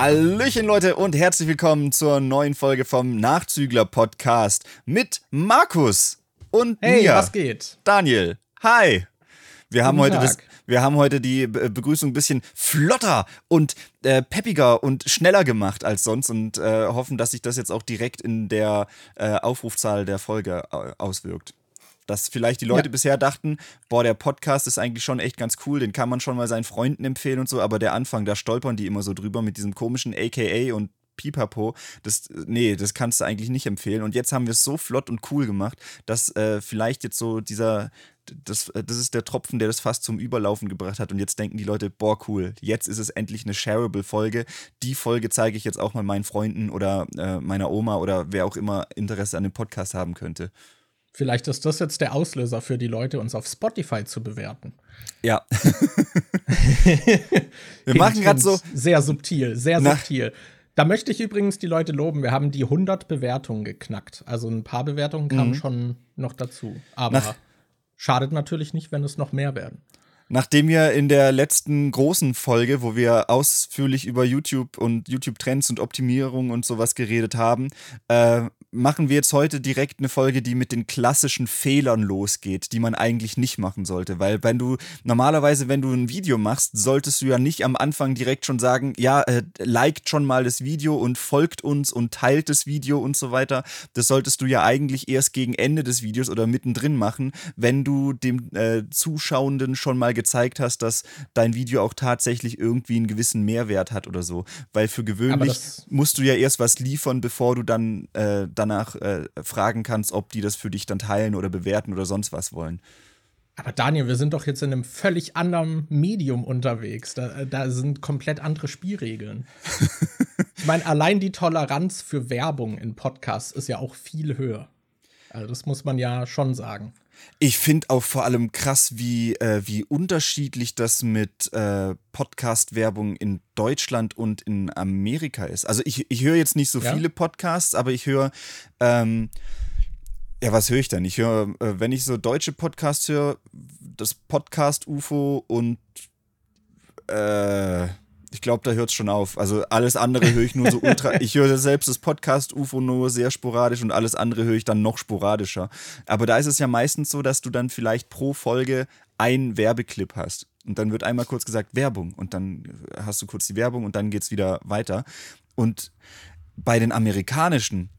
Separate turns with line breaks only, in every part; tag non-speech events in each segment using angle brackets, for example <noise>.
Hallöchen Leute und herzlich willkommen zur neuen Folge vom Nachzügler Podcast mit Markus und
hey,
mir.
was geht?
Daniel. Hi. Wir haben, heute das, wir haben heute die Be- Begrüßung ein bisschen flotter und äh, peppiger und schneller gemacht als sonst und äh, hoffen, dass sich das jetzt auch direkt in der äh, Aufrufzahl der Folge äh, auswirkt. Dass vielleicht die Leute
Ja.
bisher dachten, boah, der Podcast ist eigentlich schon echt ganz cool, den kann man schon mal seinen Freunden empfehlen und so, aber der Anfang, da stolpern die immer so drüber mit diesem komischen AKA und Pipapo, das, nee, das kannst du eigentlich nicht empfehlen. Und jetzt haben wir es so flott und cool gemacht, dass äh, vielleicht jetzt so dieser, das, äh, das ist der Tropfen, der das fast zum Überlaufen gebracht hat. Und jetzt denken die Leute, boah, cool, jetzt ist es endlich eine shareable-Folge. Die Folge zeige ich jetzt auch mal meinen Freunden oder äh, meiner Oma oder wer auch immer Interesse an dem Podcast haben könnte.
Vielleicht ist das jetzt der Auslöser für die Leute, uns auf Spotify zu bewerten.
Ja. <laughs> wir machen gerade so,
Sehr subtil, sehr
Na.
subtil. Da möchte ich übrigens die Leute loben. Wir haben die 100 Bewertungen geknackt. Also ein paar Bewertungen kamen schon noch dazu. Aber
Mhm. Nach-
schadet natürlich nicht, wenn es noch mehr werden.
Nachdem wir in der letzten großen Folge, wo wir ausführlich über YouTube und YouTube-Trends und Optimierung und sowas geredet haben, äh, machen wir jetzt heute direkt eine Folge, die mit den klassischen Fehlern losgeht, die man eigentlich nicht machen sollte. Weil wenn du normalerweise, wenn du ein Video machst, solltest du ja nicht am Anfang direkt schon sagen, ja, äh, liked schon mal das Video und folgt uns und teilt das Video und so weiter. Das solltest du ja eigentlich erst gegen Ende des Videos oder mittendrin machen, wenn du dem äh, Zuschauenden schon mal gezeigt hast, dass dein Video auch tatsächlich irgendwie einen gewissen Mehrwert hat oder so. Weil für gewöhnlich musst du ja erst was liefern, bevor du dann äh, danach äh, fragen kannst, ob die das für dich dann teilen oder bewerten oder sonst was wollen.
Aber Daniel, wir sind doch jetzt in einem völlig anderen Medium unterwegs. Da, da sind komplett andere Spielregeln. <laughs> ich meine, allein die Toleranz für Werbung in Podcasts ist ja auch viel höher. Also das muss man ja schon sagen.
Ich finde auch vor allem krass, wie, äh, wie unterschiedlich das mit äh, Podcast-Werbung in Deutschland und in Amerika ist. Also ich, ich höre jetzt nicht so
Ja?
viele Podcasts, aber ich höre, ähm, ja, was höre ich denn? Ich höre, äh, wenn ich so deutsche Podcasts höre, das Podcast UFO und äh, ich glaube, da hört es schon auf. Also alles andere höre ich nur so ultra. <laughs> Ich höre selbst das Podcast UFO nur sehr sporadisch und alles andere höre ich dann noch sporadischer. Aber da ist es ja meistens so, dass du dann vielleicht pro Folge einen Werbeclip hast. Und dann wird einmal kurz gesagt Werbung und dann hast du kurz die Werbung und dann geht es wieder weiter. Und bei den amerikanischen,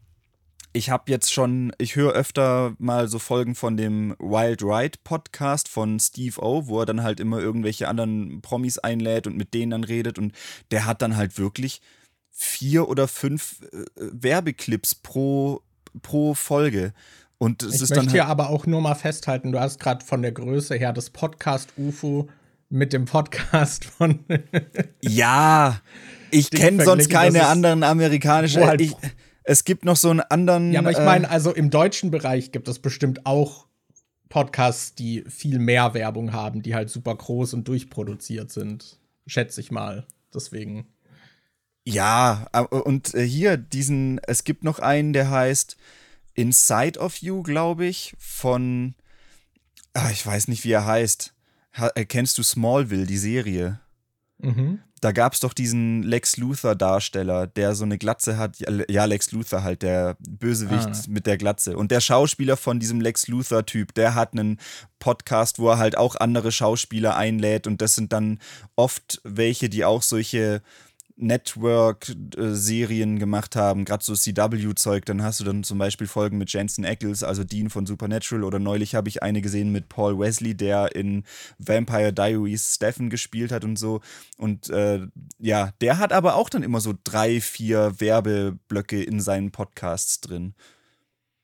ich habe jetzt schon, ich höre öfter mal so Folgen von dem Wild Ride Podcast von Steve O, wo er dann halt immer irgendwelche anderen Promis einlädt und mit denen dann redet und der hat dann halt wirklich vier oder fünf äh, Werbeclips pro, pro Folge. Und es
Ich
ist
möchte
dann
hier
halt,
aber auch nur mal festhalten, du hast gerade von der Größe her das Podcast UFO mit dem Podcast von
ja, ich kenne sonst keine anderen amerikanischen.
halt-
ich, es gibt noch so einen anderen.
Ja, aber ich
äh,
meine, also im deutschen Bereich gibt es bestimmt auch Podcasts, die viel mehr Werbung haben, die halt super groß und durchproduziert sind. Schätze ich mal. Deswegen.
Ja, und äh, hier diesen, es gibt noch einen, der heißt Inside of You, glaube ich, von, ah, ich weiß nicht, wie er heißt. Ha, äh, kennst du Smallville, die Serie?
Mhm.
Da gab es doch diesen Lex Luthor-Darsteller, der so eine Glatze hat. Ja, Le- Ja, Lex Luthor halt, der Bösewicht
Ah.
mit der Glatze. Und der Schauspieler von diesem Lex Luthor-Typ, der hat einen Podcast, wo er halt auch andere Schauspieler einlädt. Und das sind dann oft welche, die auch solche Network-Serien gemacht haben, gerade so CW-Zeug, dann hast du dann zum Beispiel Folgen mit Jensen Ackles, also Dean von Supernatural, oder neulich habe ich eine gesehen mit Paul Wesley, der in Vampire Diaries Stephen gespielt hat und so. Und äh, ja, der hat aber auch dann immer so drei, vier Werbeblöcke in seinen Podcasts drin.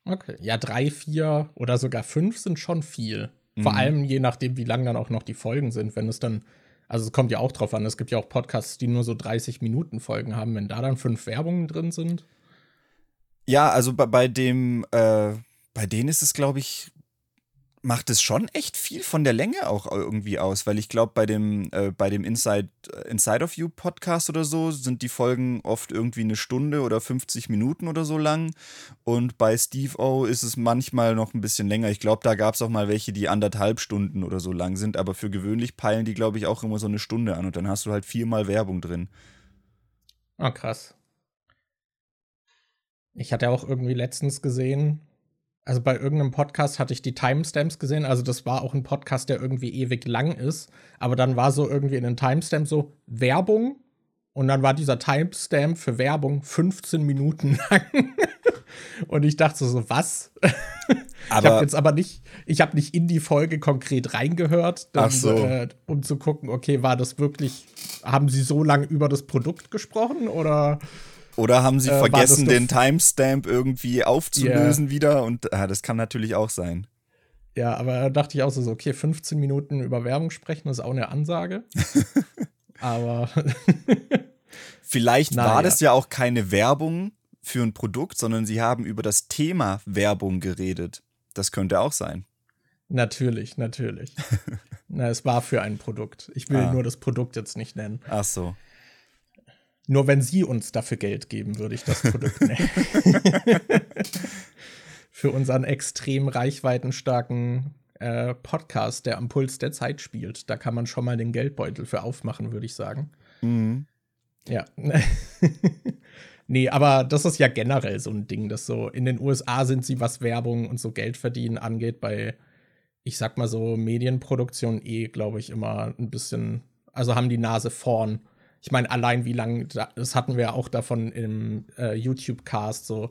Okay. Ja, drei, vier oder sogar fünf sind schon viel. Vor
Mhm.
allem je nachdem, wie lang dann auch noch die Folgen sind. Wenn es dann, also es kommt ja auch drauf an, es gibt ja auch Podcasts, die nur so 30 Minuten Folgen haben. Wenn da dann fünf Werbungen drin sind.
Ja, also bei, bei dem, äh, bei denen ist es, glaube ich, macht es schon echt viel von der Länge auch irgendwie aus, weil ich glaube, bei dem, äh, bei dem Inside, äh, Inside of You Podcast oder so sind die Folgen oft irgendwie eine Stunde oder 50 Minuten oder so lang. Und bei Steve O ist es manchmal noch ein bisschen länger. Ich glaube, da gab es auch mal welche, die anderthalb Stunden oder so lang sind, aber für gewöhnlich peilen die, glaube ich, auch immer so eine Stunde an und dann hast du halt viermal Werbung drin.
Ah, krass. Ich hatte auch irgendwie letztens gesehen, also bei irgendeinem Podcast hatte ich die Timestamps gesehen. Also das war auch ein Podcast, der irgendwie ewig lang ist. Aber dann war so irgendwie in den Timestamps so Werbung. Und dann war dieser Timestamp für Werbung 15 Minuten lang. <laughs> und ich dachte so, was? <laughs> Aber ich habe jetzt aber nicht, ich habe nicht in die Folge konkret reingehört, dann, so. äh, um zu gucken, okay, war das wirklich, haben sie so lange über das Produkt gesprochen oder?
Oder haben sie äh, vergessen, den Timestamp irgendwie aufzulösen yeah. wieder? Und ah, das kann natürlich auch sein.
Ja, aber da dachte ich auch so, okay, 15 Minuten über Werbung sprechen, das ist auch eine Ansage. <laughs> aber. <laughs>
Vielleicht naja. war das ja auch keine Werbung für ein Produkt, sondern sie haben über das Thema Werbung geredet. Das könnte auch sein.
Natürlich, natürlich. <laughs> Na, es war für ein Produkt. Ich will ah. nur das Produkt jetzt nicht nennen.
Ach so.
Nur wenn sie uns dafür Geld geben, würde ich das Produkt <laughs> nehmen. <laughs> Für unseren extrem reichweitenstarken äh, Podcast, der am Puls der Zeit spielt. Da kann man schon mal den Geldbeutel für aufmachen, würde ich sagen. Mhm. Ja. <laughs> nee, aber das ist ja generell so ein Ding, dass so in den USA sind sie, was Werbung und so Geld verdienen angeht, bei, ich sag mal so, Medienproduktion eh, glaube ich, immer ein bisschen, also haben die Nase vorn ich meine, allein wie lange, das hatten wir ja auch davon im äh, YouTube-Cast, so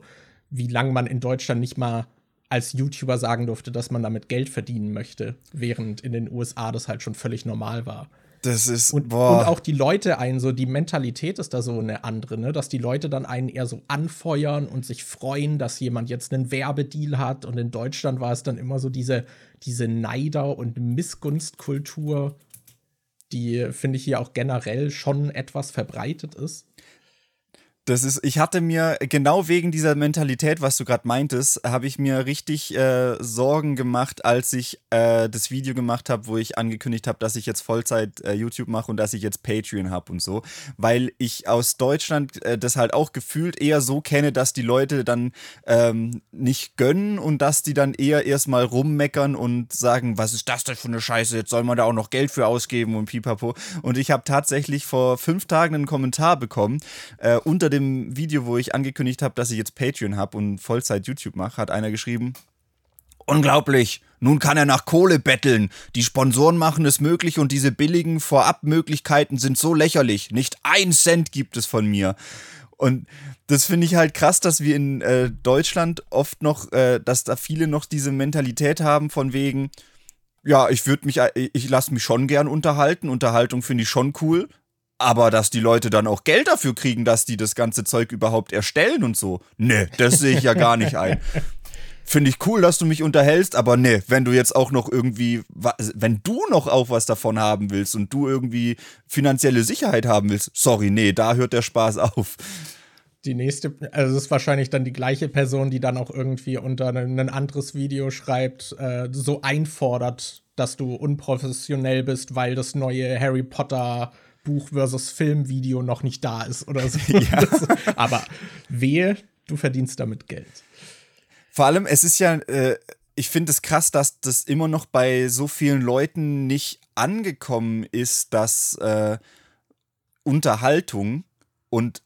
wie lange man in Deutschland nicht mal als YouTuber sagen durfte, dass man damit Geld verdienen möchte, während in den USA das halt schon völlig normal war.
Das ist,
und, boah. und auch die Leute einen, so die Mentalität ist da so eine andere, ne? dass die Leute dann einen eher so anfeuern und sich freuen, dass jemand jetzt einen Werbedeal hat. Und in Deutschland war es dann immer so diese, diese Neider- und Missgunstkultur die, finde ich, hier auch generell schon etwas verbreitet ist.
Das ist, ich hatte mir genau wegen dieser Mentalität, was du gerade meintest, habe ich mir richtig äh, Sorgen gemacht, als ich äh, das Video gemacht habe, wo ich angekündigt habe, dass ich jetzt Vollzeit äh, YouTube mache und dass ich jetzt Patreon habe und so, weil ich aus Deutschland äh, das halt auch gefühlt eher so kenne, dass die Leute dann ähm, nicht gönnen und dass die dann eher erstmal rummeckern und sagen, was ist das denn für eine Scheiße, jetzt soll man da auch noch Geld für ausgeben und pipapo. Und ich habe tatsächlich vor fünf Tagen einen Kommentar bekommen äh, unter dem dem Video, wo ich angekündigt habe, dass ich jetzt Patreon habe und Vollzeit YouTube mache, hat einer geschrieben: Unglaublich! Nun kann er nach Kohle betteln. Die Sponsoren machen es möglich und diese billigen Vorabmöglichkeiten sind so lächerlich. Nicht ein Cent gibt es von mir. Und das finde ich halt krass, dass wir in äh, Deutschland oft noch, äh, dass da viele noch diese Mentalität haben von wegen, ja, ich würde mich, äh, ich lasse mich schon gern unterhalten. Unterhaltung finde ich schon cool. Aber dass die Leute dann auch Geld dafür kriegen, dass die das ganze Zeug überhaupt erstellen und so, ne, das sehe ich ja gar nicht ein. <laughs> Finde ich cool, dass du mich unterhältst, aber ne, wenn du jetzt auch noch irgendwie, wenn du noch auch was davon haben willst und du irgendwie finanzielle Sicherheit haben willst, sorry, nee, da hört der Spaß auf.
Die nächste, also es ist wahrscheinlich dann die gleiche Person, die dann auch irgendwie unter ein anderes Video schreibt, äh, so einfordert, dass du unprofessionell bist, weil das neue Harry Potter Buch versus Filmvideo noch nicht da ist oder so. <laughs> Ja. <laughs> Aber wehe, du verdienst damit Geld.
Vor allem, es ist ja, äh, ich finde es krass, dass das immer noch bei so vielen Leuten nicht angekommen ist, dass äh, Unterhaltung und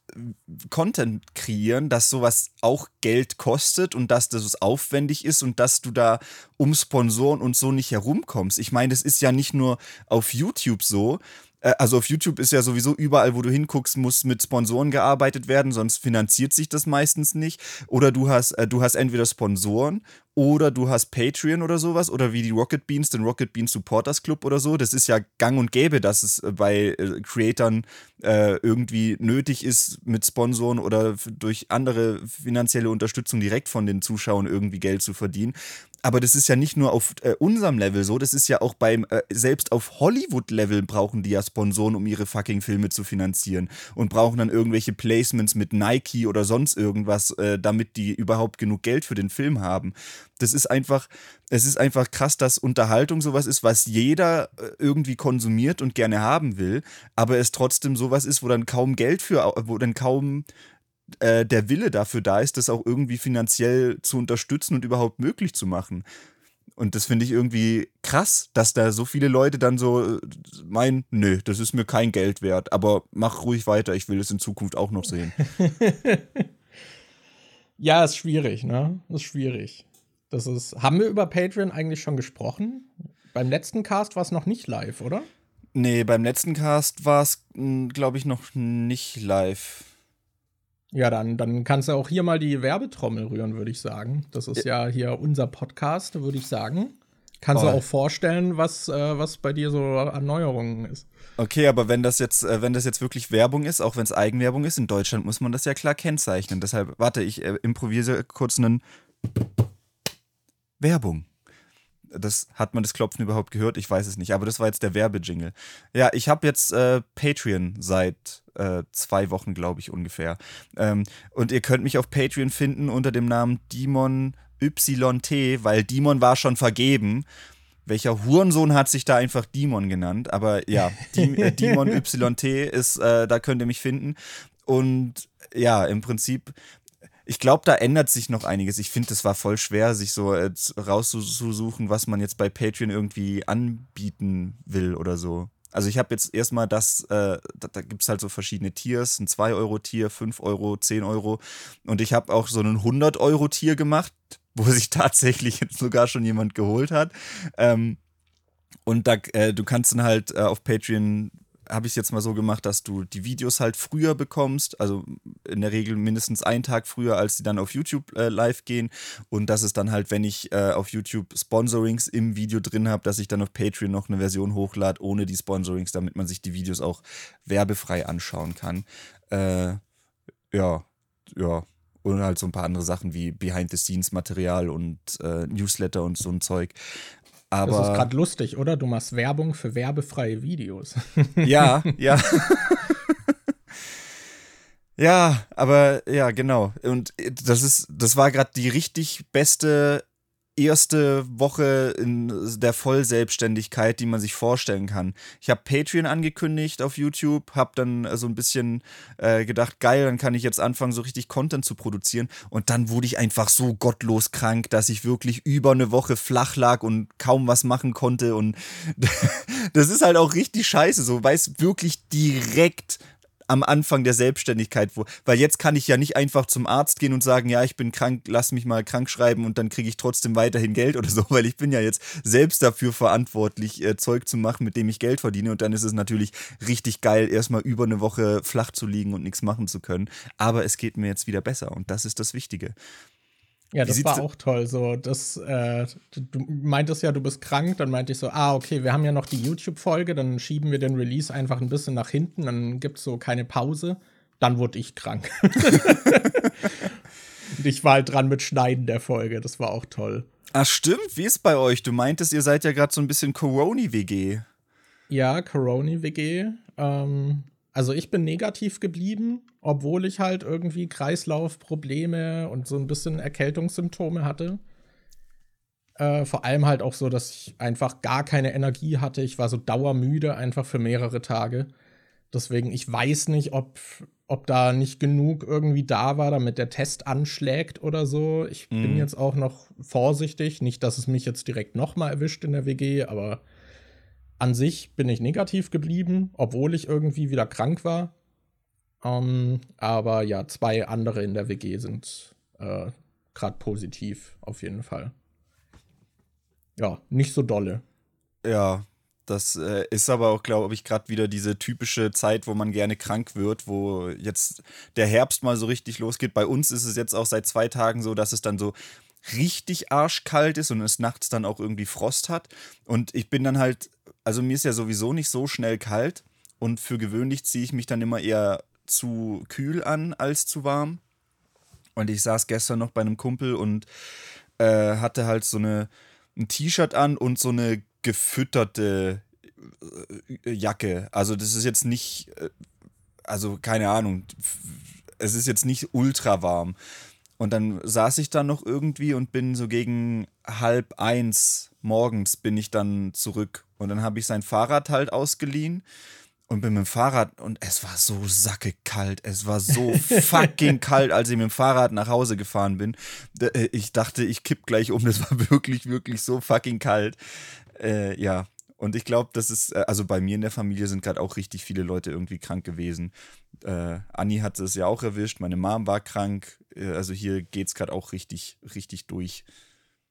Content kreieren, dass sowas auch Geld kostet und dass das aufwendig ist und dass du da um Sponsoren und so nicht herumkommst. Ich meine, das ist ja nicht nur auf YouTube so, also auf YouTube ist ja sowieso überall, wo du hinguckst, muss mit Sponsoren gearbeitet werden, sonst finanziert sich das meistens nicht. Oder du hast, äh, du hast entweder Sponsoren oder du hast Patreon oder sowas oder wie die Rocket Beans, den Rocket Beans Supporters Club oder so. Das ist ja gang und gäbe, dass es äh, bei äh, Creatern äh, irgendwie nötig ist, mit Sponsoren oder durch andere finanzielle Unterstützung direkt von den Zuschauern irgendwie Geld zu verdienen. Aber das ist ja nicht nur auf äh, unserem Level so, das ist ja auch beim, äh, selbst auf Hollywood-Level brauchen die ja Sponsoren, um ihre fucking Filme zu finanzieren und brauchen dann irgendwelche Placements mit Nike oder sonst irgendwas, äh, damit die überhaupt genug Geld für den Film haben. Das ist einfach, es ist einfach krass, dass Unterhaltung sowas ist, was jeder äh, irgendwie konsumiert und gerne haben will, aber es trotzdem sowas ist, wo dann kaum Geld für, wo dann kaum äh, der Wille dafür da ist, das auch irgendwie finanziell zu unterstützen und überhaupt möglich zu machen. Und das finde ich irgendwie krass, dass da so viele Leute dann so äh, meinen, nö, das ist mir kein Geld wert, aber mach ruhig weiter, ich will es in Zukunft auch noch sehen. <laughs>
ja, ist schwierig, ne? Ist schwierig. Das ist. Haben wir über Patreon eigentlich schon gesprochen? Beim letzten Cast war es noch nicht live, oder?
Nee, beim letzten Cast war es, hm, glaube ich, noch nicht live.
Ja, dann, dann kannst du auch hier mal die Werbetrommel rühren, würde ich sagen. Das ist ja. ja hier unser Podcast, würde ich sagen. Kannst du auch vorstellen, was, äh, was bei dir so an Neuerungen ist.
Okay, aber wenn das jetzt, äh, wenn das jetzt wirklich Werbung ist, auch wenn es Eigenwerbung ist, in Deutschland muss man das ja klar kennzeichnen. Deshalb, warte, ich äh, improvisiere kurz einen Werbung das hat man das Klopfen überhaupt gehört? Ich weiß es nicht, aber das war jetzt der Werbejingle. Ja, ich habe jetzt äh, Patreon seit äh, zwei Wochen, glaube ich, ungefähr. Ähm, und ihr könnt mich auf Patreon finden unter dem Namen Dimon YT, weil Dimon war schon vergeben. Welcher Hurensohn hat sich da einfach Dimon genannt? Aber ja, <laughs> Dim, äh, Dimon YT ist, äh, da könnt ihr mich finden. Und ja, im Prinzip ich glaube, da ändert sich noch einiges. Ich finde, es war voll schwer, sich so äh, rauszusuchen, was man jetzt bei Patreon irgendwie anbieten will oder so. Also ich habe jetzt erstmal das, äh, da, da gibt es halt so verschiedene Tiers, ein 2-Euro-Tier, 5 Euro, 10 Euro. Und ich habe auch so einen 100-Euro-Tier gemacht, <laughs> wo sich tatsächlich jetzt sogar schon jemand geholt hat. Ähm, und da, äh, du kannst dann halt äh, auf Patreon habe ich es jetzt mal so gemacht, dass du die Videos halt früher bekommst, also in der Regel mindestens einen Tag früher, als die dann auf YouTube äh, live gehen. Und dass es dann halt, wenn ich äh, auf YouTube Sponsorings im Video drin habe, dass ich dann auf Patreon noch eine Version hochlade ohne die Sponsorings, damit man sich die Videos auch werbefrei anschauen kann. Äh, ja, ja. Und halt so ein paar andere Sachen wie Behind-the-Scenes-Material und äh, Newsletter und so ein Zeug. Aber
das ist gerade lustig, oder? Du machst Werbung für werbefreie Videos. <laughs>
Ja, ja. ja, aber ja, genau. Und das ist, das war gerade die richtig beste erste Woche in der Vollselbstständigkeit, die man sich vorstellen kann. Ich habe Patreon angekündigt auf YouTube, habe dann so ein bisschen äh, gedacht, geil, dann kann ich jetzt anfangen, so richtig Content zu produzieren. Und dann wurde ich einfach so gottlos krank, dass ich wirklich über eine Woche flach lag und kaum was machen konnte. Und <laughs> das ist halt auch richtig scheiße, so, weil es wirklich direkt am Anfang der Selbstständigkeit, wo, weil jetzt kann ich ja nicht einfach zum Arzt gehen und sagen, ja, ich bin krank, lass mich mal krank schreiben und dann kriege ich trotzdem weiterhin Geld oder so, <laughs> weil ich bin ja jetzt selbst dafür verantwortlich, äh, Zeug zu machen, mit dem ich Geld verdiene und dann ist es natürlich richtig geil, erstmal über eine Woche flach zu liegen und nichts machen zu können. Aber es geht mir jetzt wieder besser und das ist das Wichtige.
Ja, das war auch toll. So, das, äh, du meintest ja, du bist krank, dann meinte ich so, ah, okay, wir haben ja noch die YouTube-Folge, dann schieben wir den Release einfach ein bisschen nach hinten, dann gibt es so keine Pause. Dann wurde ich krank. <laughs> Und ich war halt dran mit Schneiden der Folge, das war auch toll.
Ach, stimmt, wie ist bei euch? Du meintest, ihr seid ja gerade so ein bisschen Coroni-WG.
Ja, Coroni-WG. Ähm, also ich bin negativ geblieben, obwohl ich halt irgendwie Kreislaufprobleme und so ein bisschen Erkältungssymptome hatte. Äh, vor allem halt auch so, dass ich einfach gar keine Energie hatte. Ich war so dauermüde einfach für mehrere Tage. Deswegen, ich weiß nicht, ob, ob da nicht genug irgendwie da war, damit der Test anschlägt oder so. Ich mhm. bin jetzt auch noch vorsichtig. Nicht, dass es mich jetzt direkt nochmal erwischt in der WG, aber an sich bin ich negativ geblieben, obwohl ich irgendwie wieder krank war. Ähm, aber ja, zwei andere in der WG sind äh, gerade positiv, auf jeden Fall. Ja, nicht so dolle.
Ja, das äh, ist aber auch, glaube ich, gerade wieder diese typische Zeit, wo man gerne krank wird, wo jetzt der Herbst mal so richtig losgeht. Bei uns ist es jetzt auch seit zwei Tagen so, dass es dann so richtig arschkalt ist und es nachts dann auch irgendwie Frost hat. Und ich bin dann halt also mir ist ja sowieso nicht so schnell kalt und für gewöhnlich ziehe ich mich dann immer eher zu kühl an als zu warm. Und ich saß gestern noch bei einem Kumpel und äh, hatte halt so eine, ein T-Shirt an und so eine gefütterte äh, Jacke. Also das ist jetzt nicht, äh, also keine Ahnung, es ist jetzt nicht ultra warm. Und dann saß ich da noch irgendwie und bin so gegen halb eins morgens bin ich dann zurück. Und dann habe ich sein Fahrrad halt ausgeliehen. Und bin mit dem Fahrrad und es war so sackekalt. Es war so <laughs> fucking kalt, als ich mit dem Fahrrad nach Hause gefahren bin. Äh, ich dachte, ich kipp gleich um. Das war <laughs> wirklich, wirklich so fucking kalt. Äh, ja. Und ich glaube, das ist, äh, also bei mir in der Familie sind gerade auch richtig viele Leute irgendwie krank gewesen. Äh, Anni hat es ja auch erwischt, meine Mom war krank. Äh, also hier geht es gerade auch richtig, richtig durch.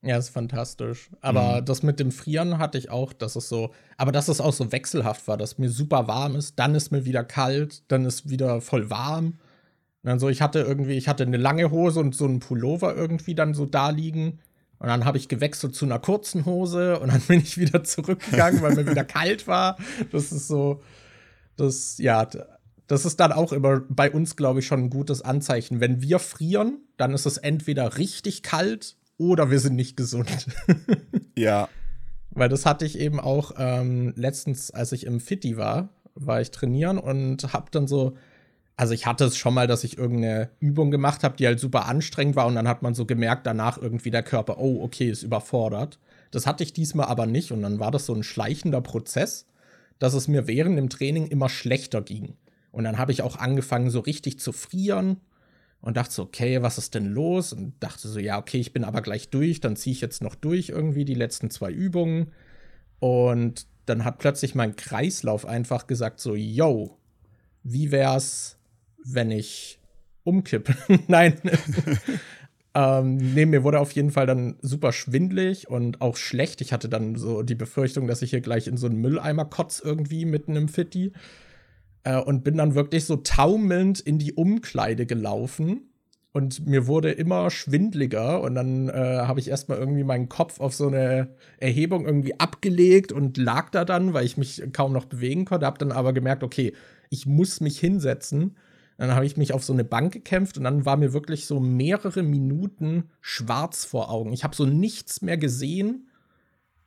Ja, ist fantastisch. Aber mhm. das mit dem Frieren hatte ich auch, dass es so, aber dass es auch so wechselhaft war, dass mir super warm ist, dann ist mir wieder kalt, dann ist wieder voll warm. Und dann so, ich hatte irgendwie, ich hatte eine lange Hose und so einen Pullover irgendwie dann so da liegen. Und dann habe ich gewechselt zu einer kurzen Hose und dann <laughs> bin ich wieder zurückgegangen, weil mir wieder kalt war. Das ist so, das, ja, das ist dann auch immer bei uns, glaube ich, schon ein gutes Anzeichen. Wenn wir frieren, dann ist es entweder richtig kalt oder wir sind nicht gesund. <laughs>
ja.
Weil das hatte ich eben auch ähm, letztens, als ich im Fitti war, war ich trainieren und hab dann so, also ich hatte es schon mal, dass ich irgendeine Übung gemacht habe, die halt super anstrengend war und dann hat man so gemerkt, danach irgendwie der Körper, oh, okay, ist überfordert. Das hatte ich diesmal aber nicht und dann war das so ein schleichender Prozess, dass es mir während dem Training immer schlechter ging. Und dann habe ich auch angefangen, so richtig zu frieren und dachte so, okay, was ist denn los? Und dachte so, ja, okay, ich bin aber gleich durch, dann ziehe ich jetzt noch durch irgendwie die letzten zwei Übungen. Und dann hat plötzlich mein Kreislauf einfach gesagt so, yo, wie wär's, wenn ich umkippe? <laughs> Nein. <laughs> ähm, nee, mir wurde auf jeden Fall dann super schwindlig und auch schlecht. Ich hatte dann so die Befürchtung, dass ich hier gleich in so einen Mülleimer kotz irgendwie mitten im Fitti. Äh, und bin dann wirklich so taumelnd in die Umkleide gelaufen. Und mir wurde immer schwindliger und dann äh, habe ich erstmal irgendwie meinen Kopf auf so eine Erhebung irgendwie abgelegt und lag da dann, weil ich mich kaum noch bewegen konnte. Habe dann aber gemerkt, okay, ich muss mich hinsetzen. Dann habe ich mich auf so eine Bank gekämpft und dann war mir wirklich so mehrere Minuten schwarz vor Augen. Ich habe so nichts mehr gesehen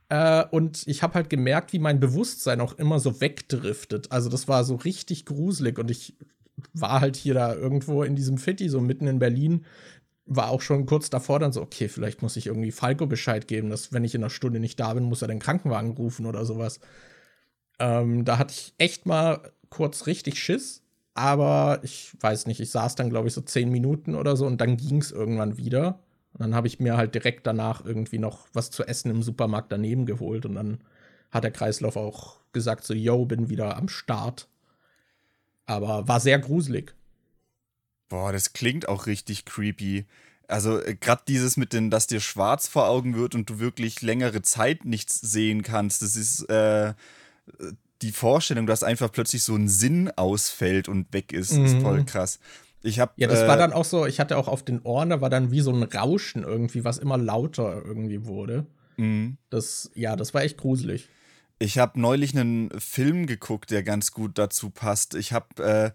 äh, und ich habe halt gemerkt, wie mein Bewusstsein auch immer so wegdriftet. Also das war so richtig gruselig und ich war halt hier da irgendwo in diesem Fitti, so mitten in Berlin, war auch schon kurz davor dann so, okay, vielleicht muss ich irgendwie Falco Bescheid geben, dass wenn ich in einer Stunde nicht da bin, muss er den Krankenwagen rufen oder sowas. Ähm, da hatte ich echt mal kurz richtig Schiss, aber ich weiß nicht, ich saß dann, glaube ich, so zehn Minuten oder so und dann ging es irgendwann wieder. Und dann habe ich mir halt direkt danach irgendwie noch was zu essen im Supermarkt daneben geholt. Und dann hat der Kreislauf auch gesagt, so, yo, bin wieder am Start. Aber war sehr gruselig.
Boah, das klingt auch richtig creepy. Also äh, gerade dieses mit dem, dass dir schwarz vor Augen wird und du wirklich längere Zeit nichts sehen kannst, das ist äh, die Vorstellung, dass einfach plötzlich so ein Sinn ausfällt und weg ist, mhm. ist voll krass. Ich hab,
ja, das äh, war dann auch so, ich hatte auch auf den Ohren, da war dann wie so ein Rauschen irgendwie, was immer lauter irgendwie wurde. Mhm. Das, ja, das war echt gruselig.
Ich habe neulich einen Film geguckt, der ganz gut dazu passt. Ich habe äh,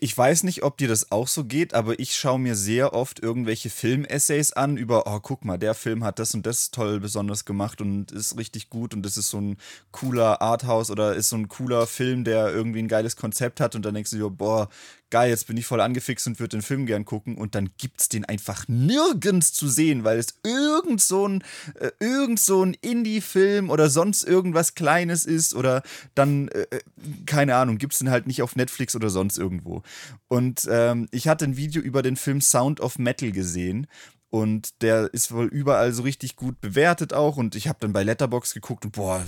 ich weiß nicht, ob dir das auch so geht, aber ich schaue mir sehr oft irgendwelche Film-Essays an über, oh, guck mal, der Film hat das und das toll besonders gemacht und ist richtig gut und das ist so ein cooler Arthouse oder ist so ein cooler Film, der irgendwie ein geiles Konzept hat und dann denkst du dir, boah, geil, jetzt bin ich voll angefixt und würde den Film gern gucken und dann gibt's den einfach nirgends zu sehen, weil es irgend so ein, äh, irgend so ein Indie-Film oder sonst irgendwas Kleines ist oder dann, äh, äh keine Ahnung, gibt's den halt nicht auf Netflix oder sonst irgendwo. Und ähm, ich hatte ein Video über den Film Sound of Metal gesehen und der ist wohl überall so richtig gut bewertet auch. Und ich habe dann bei Letterbox geguckt und boah,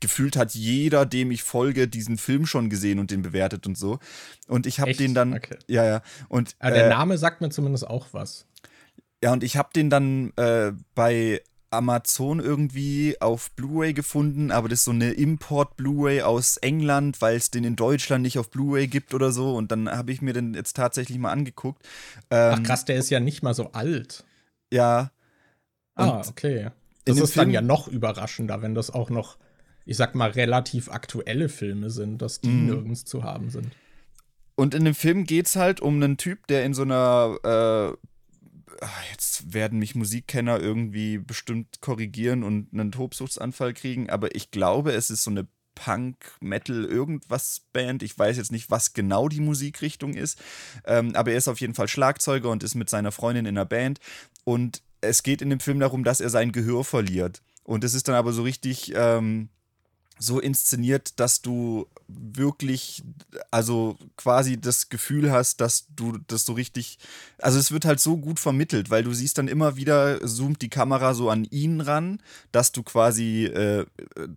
gefühlt hat jeder, dem ich folge, diesen Film schon gesehen und den bewertet und so. Und ich habe den dann, okay. ja, ja. Und,
Aber der äh, Name sagt mir zumindest auch was.
Ja, und ich habe den dann äh, bei Amazon irgendwie auf Blu-ray gefunden, aber das ist so eine Import-Blu-ray aus England, weil es den in Deutschland nicht auf Blu-ray gibt oder so. Und dann habe ich mir den jetzt tatsächlich mal angeguckt.
Ähm, Ach krass, der ist ja nicht mal so alt.
Ja.
ah, okay. Das ist Film, dann ja noch überraschender, wenn das auch noch ich sag mal, relativ aktuelle Filme sind, dass die mm. nirgends zu haben sind.
Und in dem Film geht es halt um einen Typ, der in so einer äh, jetzt werden mich Musikkenner irgendwie bestimmt korrigieren und einen Tobsuchtsanfall kriegen, aber ich glaube, es ist so eine Punk, Metal, irgendwas Band. Ich weiß jetzt nicht, was genau die Musikrichtung ist, ähm, aber er ist auf jeden Fall Schlagzeuger und ist mit seiner Freundin in einer Band. Und es geht in dem Film darum, dass er sein Gehör verliert. Und es ist dann aber so richtig. Ähm, so inszeniert, dass du wirklich, also quasi das Gefühl hast, dass du das so richtig, also es wird halt so gut vermittelt, weil du siehst dann immer wieder, zoomt die Kamera so an ihn ran, dass du quasi äh,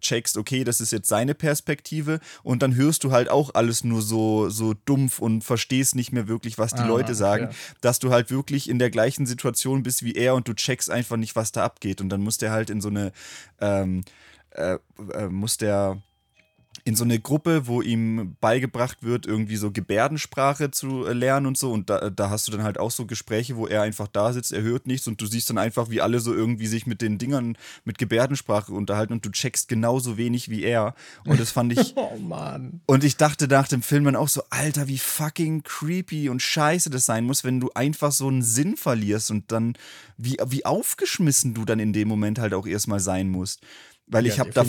checkst, okay, das ist jetzt seine Perspektive und dann hörst du halt auch alles nur so, so dumpf und verstehst nicht mehr wirklich, was die ah, Leute sagen, ja. dass du halt wirklich in der gleichen Situation bist wie er und du checkst einfach nicht, was da abgeht und dann muss der halt in so eine, ähm, äh, äh, muss der in so eine Gruppe, wo ihm beigebracht wird, irgendwie so Gebärdensprache zu lernen und so. Und da, da hast du dann halt auch so Gespräche, wo er einfach da sitzt, er hört nichts und du siehst dann einfach, wie alle so irgendwie sich mit den Dingern mit Gebärdensprache unterhalten und du checkst genauso wenig wie er. Und das fand ich. <laughs>
oh Mann.
Und ich dachte nach dem Film dann auch so, Alter, wie fucking creepy und scheiße das sein muss, wenn du einfach so einen Sinn verlierst und dann, wie, wie aufgeschmissen du dann in dem Moment halt auch erstmal sein musst. Weil ja, ich habe da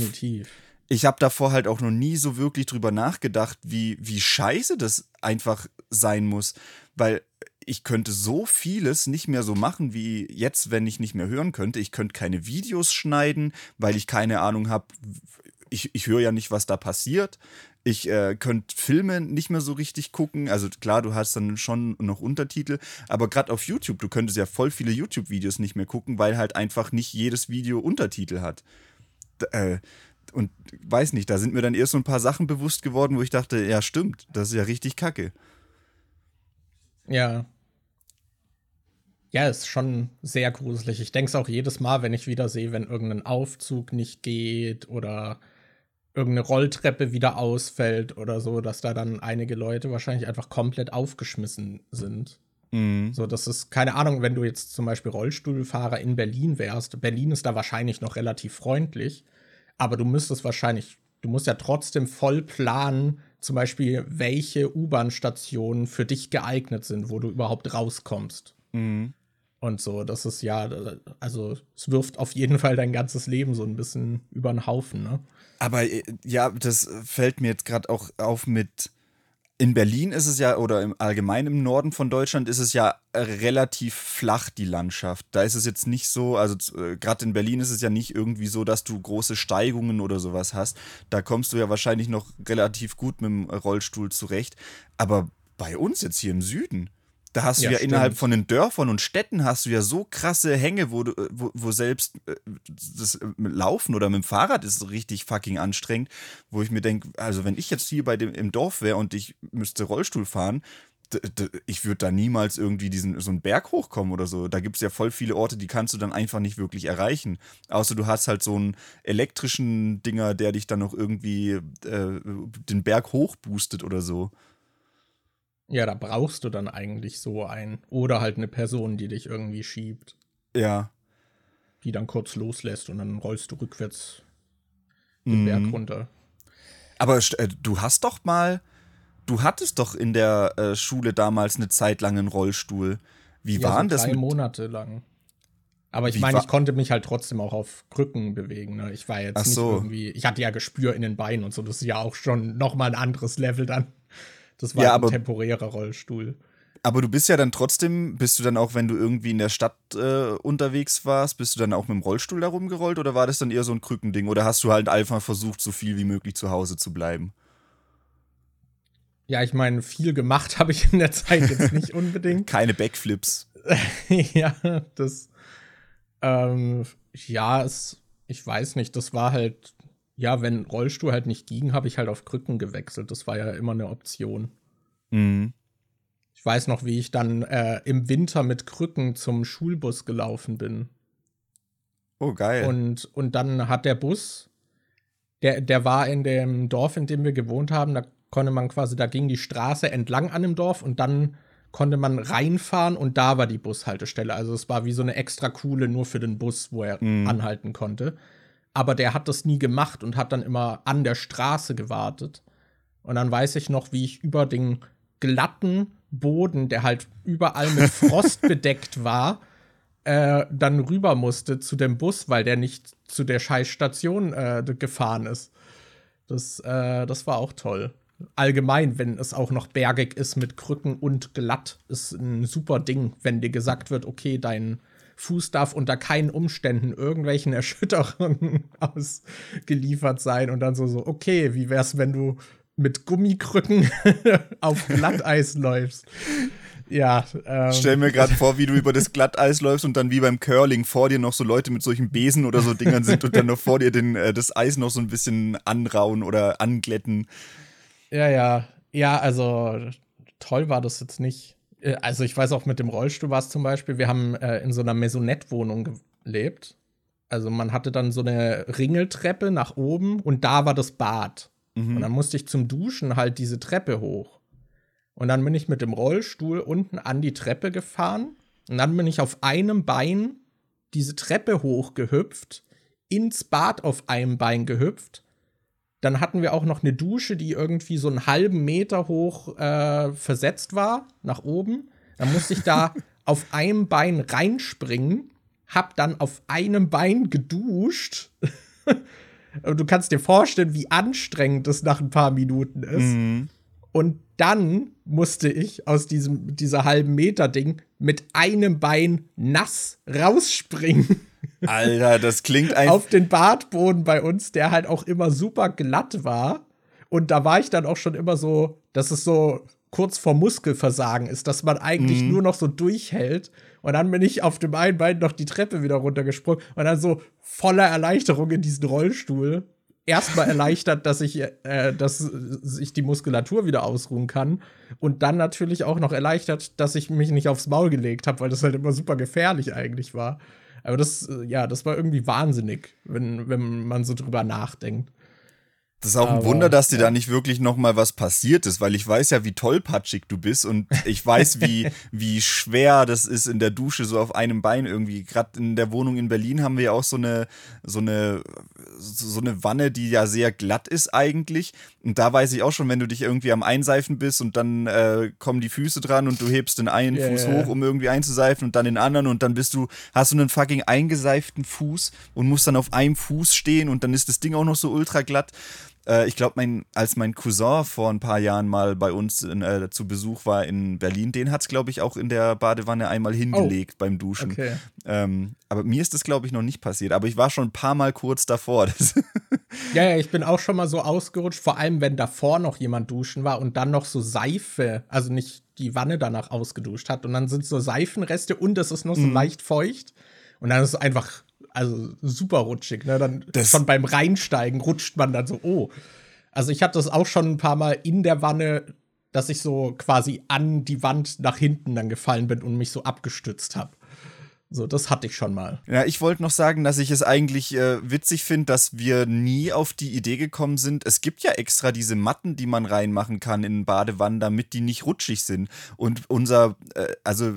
ich habe davor halt auch noch nie so wirklich drüber nachgedacht, wie, wie scheiße das einfach sein muss. Weil ich könnte so vieles nicht mehr so machen wie jetzt, wenn ich nicht mehr hören könnte. Ich könnte keine Videos schneiden, weil ich keine Ahnung habe. Ich, ich höre ja nicht, was da passiert. Ich äh, könnte Filme nicht mehr so richtig gucken. Also klar, du hast dann schon noch Untertitel, aber gerade auf YouTube, du könntest ja voll viele YouTube-Videos nicht mehr gucken, weil halt einfach nicht jedes Video Untertitel hat. Äh, und weiß nicht, da sind mir dann erst so ein paar Sachen bewusst geworden, wo ich dachte, ja, stimmt, das ist ja richtig kacke.
Ja. Ja, ist schon sehr gruselig. Ich denke es auch jedes Mal, wenn ich wieder sehe, wenn irgendein Aufzug nicht geht oder irgendeine Rolltreppe wieder ausfällt oder so, dass da dann einige Leute wahrscheinlich einfach komplett aufgeschmissen sind. Mhm. So, das ist keine Ahnung, wenn du jetzt zum Beispiel Rollstuhlfahrer in Berlin wärst. Berlin ist da wahrscheinlich noch relativ freundlich. Aber du müsstest wahrscheinlich, du musst ja trotzdem voll planen, zum Beispiel, welche U-Bahn-Stationen für dich geeignet sind, wo du überhaupt rauskommst. Mhm. Und so, das ist ja, also es wirft auf jeden Fall dein ganzes Leben so ein bisschen über den Haufen, ne?
Aber äh, ja, das fällt mir jetzt gerade auch auf mit in Berlin ist es ja, oder im allgemein im Norden von Deutschland ist es ja relativ flach, die Landschaft. Da ist es jetzt nicht so, also äh, gerade in Berlin ist es ja nicht irgendwie so, dass du große Steigungen oder sowas hast. Da kommst du ja wahrscheinlich noch relativ gut mit dem Rollstuhl zurecht. Aber bei uns jetzt hier im Süden, da hast du ja, ja innerhalb von den Dörfern und Städten hast du ja so krasse Hänge, wo, du, äh, wo, wo selbst äh, das äh, Laufen oder mit dem Fahrrad ist richtig fucking anstrengend, wo ich mir denke, also wenn ich jetzt hier bei dem im Dorf wäre und ich müsste Rollstuhl fahren, ich würde da niemals irgendwie diesen so einen Berg hochkommen oder so. Da gibt es ja voll viele Orte, die kannst du dann einfach nicht wirklich erreichen. Außer du hast halt so einen elektrischen Dinger, der dich dann noch irgendwie äh, den Berg hochboostet oder so.
Ja, da brauchst du dann eigentlich so einen. Oder halt eine Person, die dich irgendwie schiebt.
Ja.
Die dann kurz loslässt und dann rollst du rückwärts den mhm. Berg runter.
Aber äh, du hast doch mal, du hattest doch in der äh, Schule damals eine Zeit lang einen Rollstuhl. Wie ja, waren so
das? Drei Monate lang. Aber ich meine, ich konnte mich halt trotzdem auch auf Krücken bewegen. Ne? Ich war jetzt Ach nicht so. irgendwie, ich hatte ja Gespür in den Beinen und so. Das ist ja auch schon noch mal ein anderes Level dann. Das war ja, ein temporärer Rollstuhl.
Aber du bist ja dann trotzdem, bist du dann auch, wenn du irgendwie in der Stadt äh, unterwegs warst, bist du dann auch mit dem Rollstuhl da rumgerollt oder war das dann eher so ein Krückending? Oder hast du halt einfach versucht, so viel wie möglich zu Hause zu bleiben?
Ja, ich meine, viel gemacht <laughs> habe ich in der Zeit jetzt nicht unbedingt. <laughs>
Keine Backflips. <laughs>
ja, das. Ähm, ja, es, ich weiß nicht, das war halt ja, wenn Rollstuhl halt nicht ging, habe ich halt auf Krücken gewechselt. Das war ja immer eine Option. Mhm. Ich weiß noch, wie ich dann äh, im Winter mit Krücken zum Schulbus gelaufen bin.
Oh, geil.
Und, und dann hat der Bus, der, der war in dem Dorf, in dem wir gewohnt haben, da konnte man quasi, da ging die Straße entlang an dem Dorf und dann konnte man reinfahren und da war die Bushaltestelle. Also es war wie so eine extra coole nur für den Bus, wo er mhm. anhalten konnte aber der hat das nie gemacht und hat dann immer an der Straße gewartet. Und dann weiß ich noch, wie ich über den glatten Boden, der halt überall mit <laughs> Frost bedeckt war, äh, dann rüber musste zu dem Bus, weil der nicht zu der Scheißstation äh, gefahren ist. Das, äh, das war auch toll. Allgemein, wenn es auch noch bergig ist mit Krücken und glatt, ist ein super Ding, wenn dir gesagt wird, okay, dein Fuß darf unter keinen Umständen irgendwelchen <laughs> Erschütterungen ausgeliefert sein und dann so, so, okay, wie wär's, wenn du mit Gummikrücken <laughs> auf Glatteis läufst? Ja.
Ähm. Stell mir gerade vor, wie du über das Glatteis läufst und dann wie beim Curling vor dir noch so Leute mit solchen Besen oder so Dingern sind und dann noch vor dir den, äh, das Eis noch so ein bisschen anrauen oder anglätten.
Ja, ja. Ja, also toll war das jetzt nicht. Äh, also ich weiß auch mit dem Rollstuhl war es zum Beispiel, wir haben äh, in so einer Maisonette-Wohnung gelebt. Also man hatte dann so eine Ringeltreppe nach oben und da war das Bad. Mhm. Und dann musste ich zum Duschen halt diese Treppe hoch. Und dann bin ich mit dem Rollstuhl unten an die Treppe gefahren. Und dann bin ich auf einem Bein diese Treppe hochgehüpft, ins Bad auf einem Bein gehüpft. Dann hatten wir auch noch eine Dusche, die irgendwie so einen halben Meter hoch äh, versetzt war, nach oben. Dann musste ich da <laughs> auf einem Bein reinspringen, hab dann auf einem Bein geduscht. <laughs> du kannst dir vorstellen, wie anstrengend das nach ein paar Minuten ist. Mhm. Und dann musste ich aus diesem dieser halben Meter Ding mit einem Bein nass rausspringen.
Alter, das klingt
einfach. Auf den Badboden bei uns, der halt auch immer super glatt war. Und da war ich dann auch schon immer so, dass es so kurz vor Muskelversagen ist, dass man eigentlich mhm. nur noch so durchhält. Und dann bin ich auf dem einen Bein noch die Treppe wieder runtergesprungen und dann so voller Erleichterung in diesen Rollstuhl erstmal erleichtert, dass ich, äh, dass ich die Muskulatur wieder ausruhen kann. Und dann natürlich auch noch erleichtert, dass ich mich nicht aufs Maul gelegt habe, weil das halt immer super gefährlich eigentlich war. Aber das, äh, ja, das war irgendwie wahnsinnig, wenn, wenn man so drüber nachdenkt.
Das ist auch ein Wunder, dass dir ja. da nicht wirklich noch mal was passiert ist, weil ich weiß ja, wie tollpatschig du bist und ich weiß, wie, <laughs> wie schwer das ist in der Dusche so auf einem Bein irgendwie. Gerade in der Wohnung in Berlin haben wir ja auch so eine, so eine, so eine Wanne, die ja sehr glatt ist eigentlich. Und da weiß ich auch schon, wenn du dich irgendwie am Einseifen bist und dann äh, kommen die Füße dran und du hebst den einen yeah, Fuß hoch, um irgendwie einzuseifen und dann den anderen und dann bist du, hast du einen fucking eingeseiften Fuß und musst dann auf einem Fuß stehen und dann ist das Ding auch noch so ultra glatt. Äh, ich glaube, mein, als mein Cousin vor ein paar Jahren mal bei uns in, äh, zu Besuch war in Berlin, den hat es, glaube ich, auch in der Badewanne einmal hingelegt oh. beim Duschen. Okay. Ähm, aber mir ist das, glaube ich, noch nicht passiert. Aber ich war schon ein paar Mal kurz davor. <laughs>
ja, ja, ich bin auch schon mal so ausgerutscht, vor allem wenn davor noch jemand duschen war und dann noch so Seife, also nicht die Wanne danach ausgeduscht hat. Und dann sind so Seifenreste und es ist noch so mhm. leicht feucht. Und dann ist es einfach also super rutschig. Ne? Dann das schon beim Reinsteigen rutscht man dann so, oh. Also ich hatte das auch schon ein paar Mal in der Wanne, dass ich so quasi an die Wand nach hinten dann gefallen bin und mich so abgestützt habe. So, das hatte ich schon mal.
Ja, ich wollte noch sagen, dass ich es eigentlich äh, witzig finde, dass wir nie auf die Idee gekommen sind. Es gibt ja extra diese Matten, die man reinmachen kann in Badewannen, damit die nicht rutschig sind. Und unser, äh, also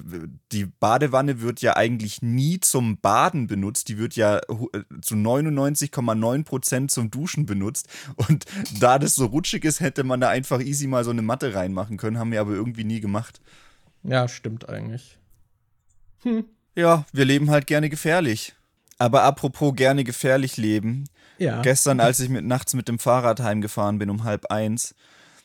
die Badewanne wird ja eigentlich nie zum Baden benutzt. Die wird ja äh, zu 99,9 Prozent zum Duschen benutzt. Und da das so rutschig ist, hätte man da einfach easy mal so eine Matte reinmachen können. Haben wir aber irgendwie nie gemacht.
Ja, stimmt eigentlich.
Hm. Ja, wir leben halt gerne gefährlich. Aber apropos gerne gefährlich leben. Ja. Gestern, als ich mit, nachts mit dem Fahrrad heimgefahren bin um halb eins.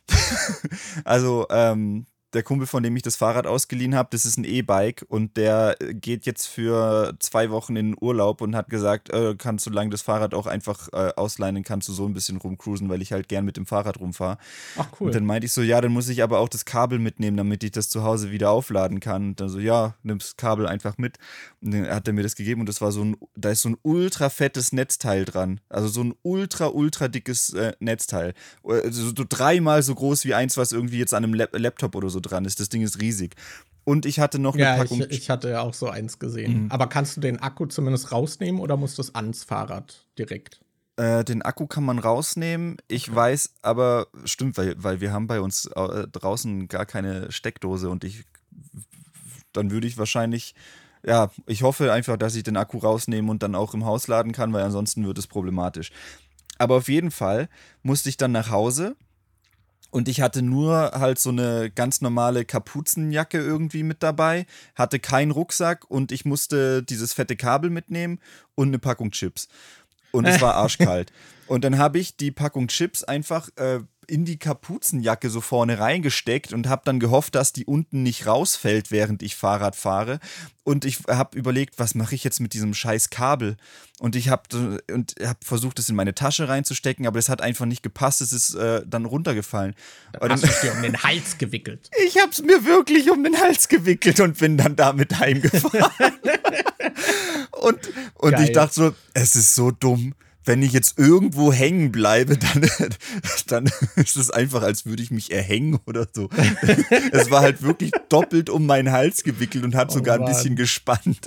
<laughs> also, ähm, der Kumpel, von dem ich das Fahrrad ausgeliehen habe, das ist ein E-Bike und der geht jetzt für zwei Wochen in den Urlaub und hat gesagt, äh, kannst du lang das Fahrrad auch einfach äh, ausleihen, kannst du so ein bisschen rumcruisen, weil ich halt gern mit dem Fahrrad rumfahre. Ach cool. Und dann meinte ich so, ja, dann muss ich aber auch das Kabel mitnehmen, damit ich das zu Hause wieder aufladen kann. Und dann so, ja, nimm das Kabel einfach mit. Und dann hat er mir das gegeben und das war so ein, da ist so ein ultra fettes Netzteil dran. Also so ein ultra, ultra dickes äh, Netzteil. Also so dreimal so groß wie eins, was irgendwie jetzt an einem Laptop oder so so dran ist. Das Ding ist riesig. Und ich hatte noch eine
ja,
Packung.
Ich, ich hatte ja auch so eins gesehen. Mhm. Aber kannst du den Akku zumindest rausnehmen oder musst du es ans Fahrrad direkt?
Äh, den Akku kann man rausnehmen. Ich okay. weiß aber, stimmt, weil, weil wir haben bei uns äh, draußen gar keine Steckdose und ich, dann würde ich wahrscheinlich, ja, ich hoffe einfach, dass ich den Akku rausnehme und dann auch im Haus laden kann, weil ansonsten wird es problematisch. Aber auf jeden Fall musste ich dann nach Hause und ich hatte nur halt so eine ganz normale Kapuzenjacke irgendwie mit dabei, hatte keinen Rucksack und ich musste dieses fette Kabel mitnehmen und eine Packung Chips. Und es war <laughs> arschkalt. und dann habe ich die Packung Chips einfach äh, in die Kapuzenjacke so vorne reingesteckt und habe dann gehofft, dass die unten nicht rausfällt, während ich Fahrrad fahre. Und ich habe überlegt, was mache ich jetzt mit diesem scheiß Kabel? Und ich habe und hab versucht, es in meine Tasche reinzustecken, aber es hat einfach nicht gepasst. Es ist äh, dann runtergefallen.
Dann hast du es dir um den Hals gewickelt. <laughs>
Ich habe es mir wirklich um den Hals gewickelt und bin dann damit heimgefahren. <laughs> und und ich dachte so, es ist so dumm wenn ich jetzt irgendwo hängen bleibe, <laughs> dann, dann ist es einfach, als würde ich mich erhängen oder so. <laughs> es war halt wirklich doppelt um meinen Hals gewickelt und hat oh sogar Mann. ein bisschen gespannt.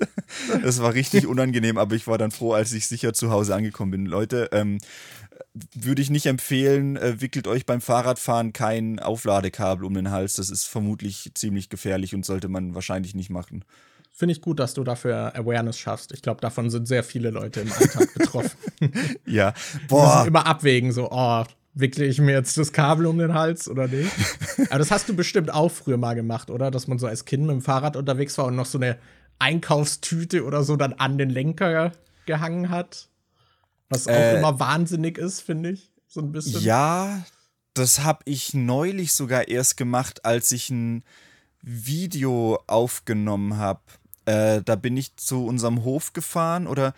Es war richtig unangenehm, aber ich war dann froh, als ich sicher zu Hause angekommen bin. Leute, ähm, würde ich nicht empfehlen, äh, wickelt euch beim Fahrradfahren kein Aufladekabel um den Hals. Das ist vermutlich ziemlich gefährlich und sollte man wahrscheinlich nicht machen.
Finde ich gut, dass du dafür Awareness schaffst. Ich glaube, davon sind sehr viele Leute im Alltag <laughs> betroffen. <laughs>
ja,
boah. immer abwägen, so, oh, wickle ich mir jetzt das Kabel um den Hals oder nicht? <laughs> Aber das hast du bestimmt auch früher mal gemacht, oder? Dass man so als Kind mit dem Fahrrad unterwegs war und noch so eine Einkaufstüte oder so dann an den Lenker gehangen hat. Was auch äh, immer wahnsinnig ist, finde ich. So ein bisschen.
Ja, das habe ich neulich sogar erst gemacht, als ich ein Video aufgenommen habe äh, da bin ich zu unserem Hof gefahren oder.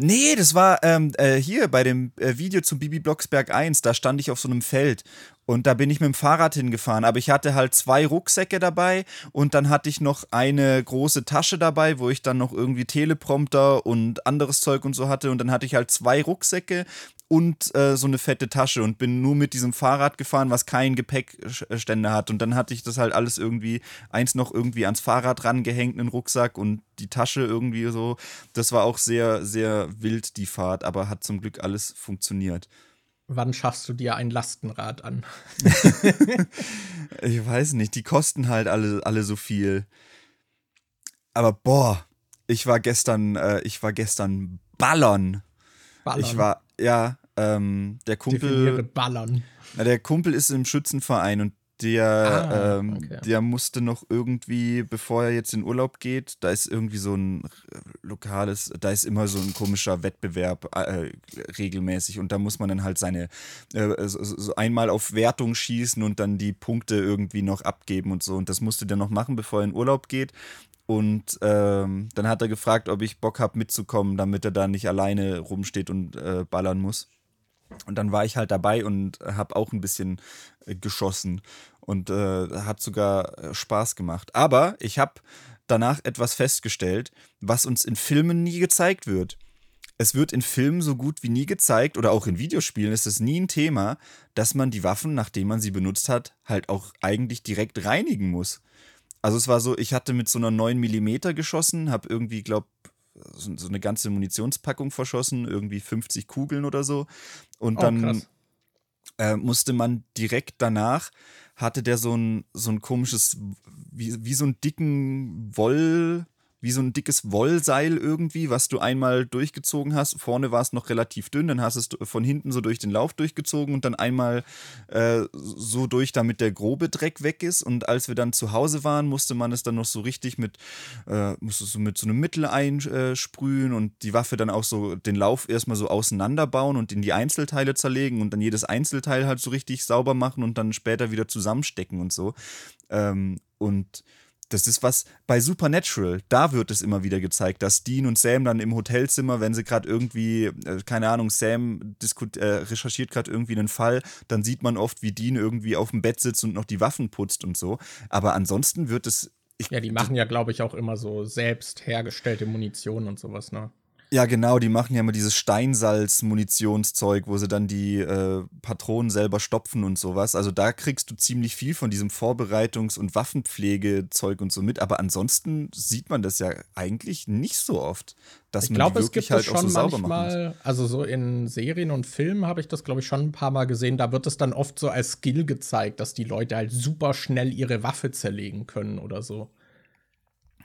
Nee, das war ähm, äh, hier bei dem äh, Video zu Bibi Blocksberg 1. Da stand ich auf so einem Feld und da bin ich mit dem Fahrrad hingefahren. Aber ich hatte halt zwei Rucksäcke dabei und dann hatte ich noch eine große Tasche dabei, wo ich dann noch irgendwie Teleprompter und anderes Zeug und so hatte. Und dann hatte ich halt zwei Rucksäcke und äh, so eine fette Tasche und bin nur mit diesem Fahrrad gefahren, was keinen Gepäckständer hat. Und dann hatte ich das halt alles irgendwie, eins noch irgendwie ans Fahrrad rangehängt, einen Rucksack und die Tasche irgendwie so. Das war auch sehr, sehr wild, die Fahrt, aber hat zum Glück alles funktioniert.
Wann schaffst du dir ein Lastenrad an? <laughs>
ich weiß nicht, die kosten halt alle, alle so viel. Aber boah, ich war gestern, äh, ich war gestern ballern. ballern. Ich war ja, ähm, der Kumpel.
Ballern.
Na, der Kumpel ist im Schützenverein und der, ah, ähm, okay. der musste noch irgendwie, bevor er jetzt in Urlaub geht, da ist irgendwie so ein lokales, da ist immer so ein komischer Wettbewerb äh, regelmäßig und da muss man dann halt seine, äh, so, so, einmal auf Wertung schießen und dann die Punkte irgendwie noch abgeben und so und das musste der noch machen, bevor er in Urlaub geht und ähm, dann hat er gefragt, ob ich Bock habe mitzukommen, damit er da nicht alleine rumsteht und äh, ballern muss. Und dann war ich halt dabei und habe auch ein bisschen äh, geschossen und äh, hat sogar äh, Spaß gemacht. Aber ich habe danach etwas festgestellt, was uns in Filmen nie gezeigt wird. Es wird in Filmen so gut wie nie gezeigt oder auch in Videospielen ist es nie ein Thema, dass man die Waffen, nachdem man sie benutzt hat, halt auch eigentlich direkt reinigen muss. Also es war so, ich hatte mit so einer 9 mm geschossen, habe irgendwie, glaube so, so eine ganze Munitionspackung verschossen, irgendwie 50 Kugeln oder so. Und oh, dann äh, musste man direkt danach, hatte der so ein, so ein komisches, wie, wie so einen dicken Woll, wie so ein dickes Wollseil irgendwie, was du einmal durchgezogen hast. Vorne war es noch relativ dünn, dann hast du es von hinten so durch den Lauf durchgezogen und dann einmal äh, so durch, damit der grobe Dreck weg ist. Und als wir dann zu Hause waren, musste man es dann noch so richtig mit, äh, musste so mit so einem Mittel einsprühen und die Waffe dann auch so den Lauf erstmal so auseinanderbauen und in die Einzelteile zerlegen und dann jedes Einzelteil halt so richtig sauber machen und dann später wieder zusammenstecken und so. Ähm, und das ist was bei Supernatural, da wird es immer wieder gezeigt, dass Dean und Sam dann im Hotelzimmer, wenn sie gerade irgendwie, äh, keine Ahnung, Sam äh, recherchiert gerade irgendwie einen Fall, dann sieht man oft, wie Dean irgendwie auf dem Bett sitzt und noch die Waffen putzt und so. Aber ansonsten wird es.
Ich, ja, die machen ja, glaube ich, auch immer so selbst hergestellte Munition und sowas, ne?
Ja, genau, die machen ja immer dieses Steinsalz-Munitionszeug, wo sie dann die äh, Patronen selber stopfen und sowas. Also da kriegst du ziemlich viel von diesem Vorbereitungs- und Waffenpflegezeug und so mit. Aber ansonsten sieht man das ja eigentlich nicht so oft, dass ich man glaub, die wirklich es gibt halt schon auch so sauber manchmal,
Also so in Serien und Filmen habe ich das, glaube ich, schon ein paar Mal gesehen. Da wird es dann oft so als Skill gezeigt, dass die Leute halt super schnell ihre Waffe zerlegen können oder so.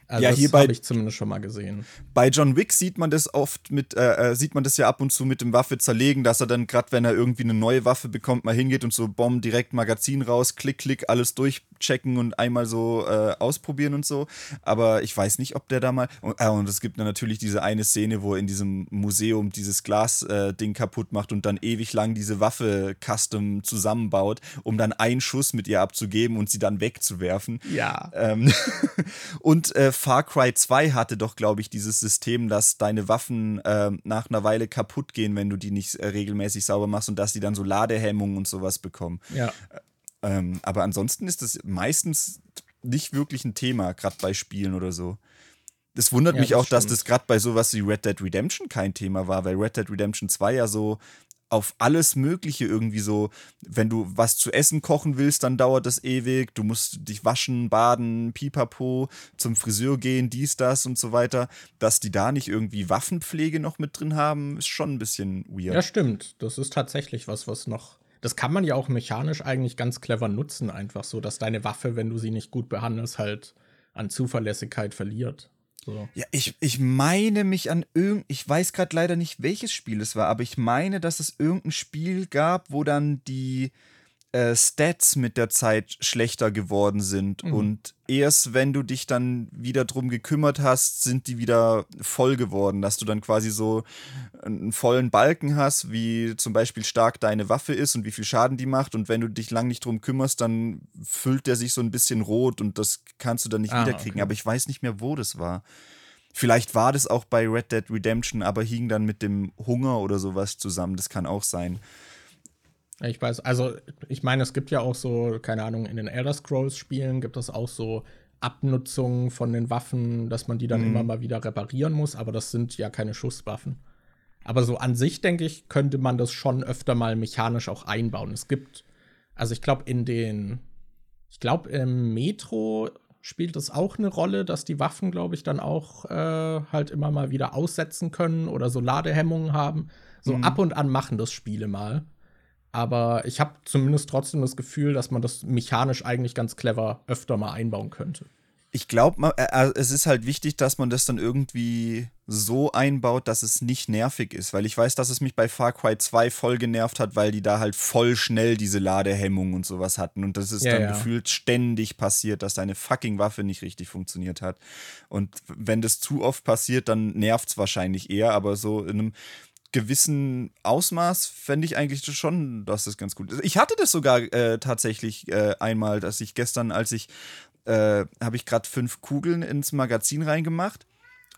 Also
Ja,
das
hier
habe ich zumindest schon mal gesehen.
Bei John Wick sieht man das oft mit, äh, äh, sieht man das ja ab und zu mit dem Waffe zerlegen, dass er dann gerade, wenn er irgendwie eine neue Waffe bekommt, mal hingeht und so Bomb direkt Magazin raus, klick, klick, alles durchchecken und einmal so äh, ausprobieren und so. Aber ich weiß nicht, ob der da mal. Und, äh, und es gibt dann natürlich diese eine Szene, wo er in diesem Museum dieses Glas-Ding kaputt macht und dann ewig lang diese Waffe custom zusammenbaut, um dann einen Schuss mit ihr abzugeben und sie dann wegzuwerfen.
Ja.
Ähm, <laughs> und äh, Far Cry 2 hatte doch, glaube ich, dieses System, dass deine Waffen ähm, nach einer Weile kaputt gehen, wenn du die nicht äh, regelmäßig sauber machst und dass die dann so Ladehemmungen und sowas bekommen.
Ja.
Ähm, aber ansonsten ist das meistens nicht wirklich ein Thema, gerade bei Spielen oder so. Es wundert
Ja,
mich
das
auch, dass
stimmt.
das gerade bei sowas wie Red Dead Redemption kein Thema war, weil Red Dead Redemption 2 ja so auf alles Mögliche irgendwie so, wenn du was zu essen kochen willst, dann dauert das ewig, du musst dich waschen, baden, pipapo, zum Friseur gehen, dies, das und so weiter. Dass die da nicht irgendwie Waffenpflege noch mit drin haben, ist schon ein bisschen weird.
Ja, stimmt. Das ist tatsächlich was, was noch. Das kann man ja auch mechanisch eigentlich ganz clever nutzen, einfach so, dass deine Waffe, wenn du sie nicht gut behandelst, halt an Zuverlässigkeit verliert. So.
Ja, ich, ich meine mich an irgend, ich weiß gerade leider nicht, welches Spiel es war, aber ich meine, dass es irgendein Spiel gab, wo dann die äh, Stats mit der Zeit schlechter geworden sind.
Mhm.
Und erst wenn du dich dann wieder drum gekümmert hast, sind die wieder voll geworden, dass du dann quasi so einen vollen Balken hast, wie zum Beispiel stark deine Waffe ist und wie viel Schaden die macht. Und wenn du dich lang nicht drum kümmerst, dann füllt der sich so ein bisschen rot und das kannst du dann nicht
Ah,
wiederkriegen.
okay.
Aber ich weiß nicht mehr, wo das war. Vielleicht war das auch bei Red Dead Redemption, aber hing dann mit dem Hunger oder sowas zusammen. Das kann auch sein.
Ich weiß, also ich meine, es gibt ja auch so, keine Ahnung, in den Elder Scrolls-Spielen gibt es auch so Abnutzungen von den Waffen, dass man die dann
Mhm.
immer mal wieder reparieren muss, aber das sind ja keine Schusswaffen. Aber so an sich, denke ich, könnte man das schon öfter mal mechanisch auch einbauen. Es gibt, also ich glaube, in den, ich glaube, im Metro spielt es auch eine Rolle, dass die Waffen, glaube ich, dann auch äh, halt immer mal wieder aussetzen können oder so Ladehemmungen haben. So
Mhm.
ab und an machen das Spiele mal. Aber ich habe zumindest trotzdem das Gefühl, dass man das mechanisch eigentlich ganz clever öfter mal einbauen könnte.
Ich glaube, äh, es ist halt wichtig, dass man das dann irgendwie so einbaut, dass es nicht nervig ist. Weil ich weiß, dass es mich bei Far Cry 2 voll genervt hat, weil die da halt voll schnell diese Ladehemmung und sowas hatten. Und das ist
Ja,
dann
ja.
gefühlt ständig passiert, dass deine fucking Waffe nicht richtig funktioniert hat. Und wenn das zu oft passiert, dann nervt es wahrscheinlich eher. Aber so in einem gewissen Ausmaß fände ich eigentlich schon, dass das ganz gut ist. Ich hatte das sogar äh, tatsächlich äh, einmal, dass ich gestern, als ich, äh, habe ich gerade fünf Kugeln ins Magazin reingemacht,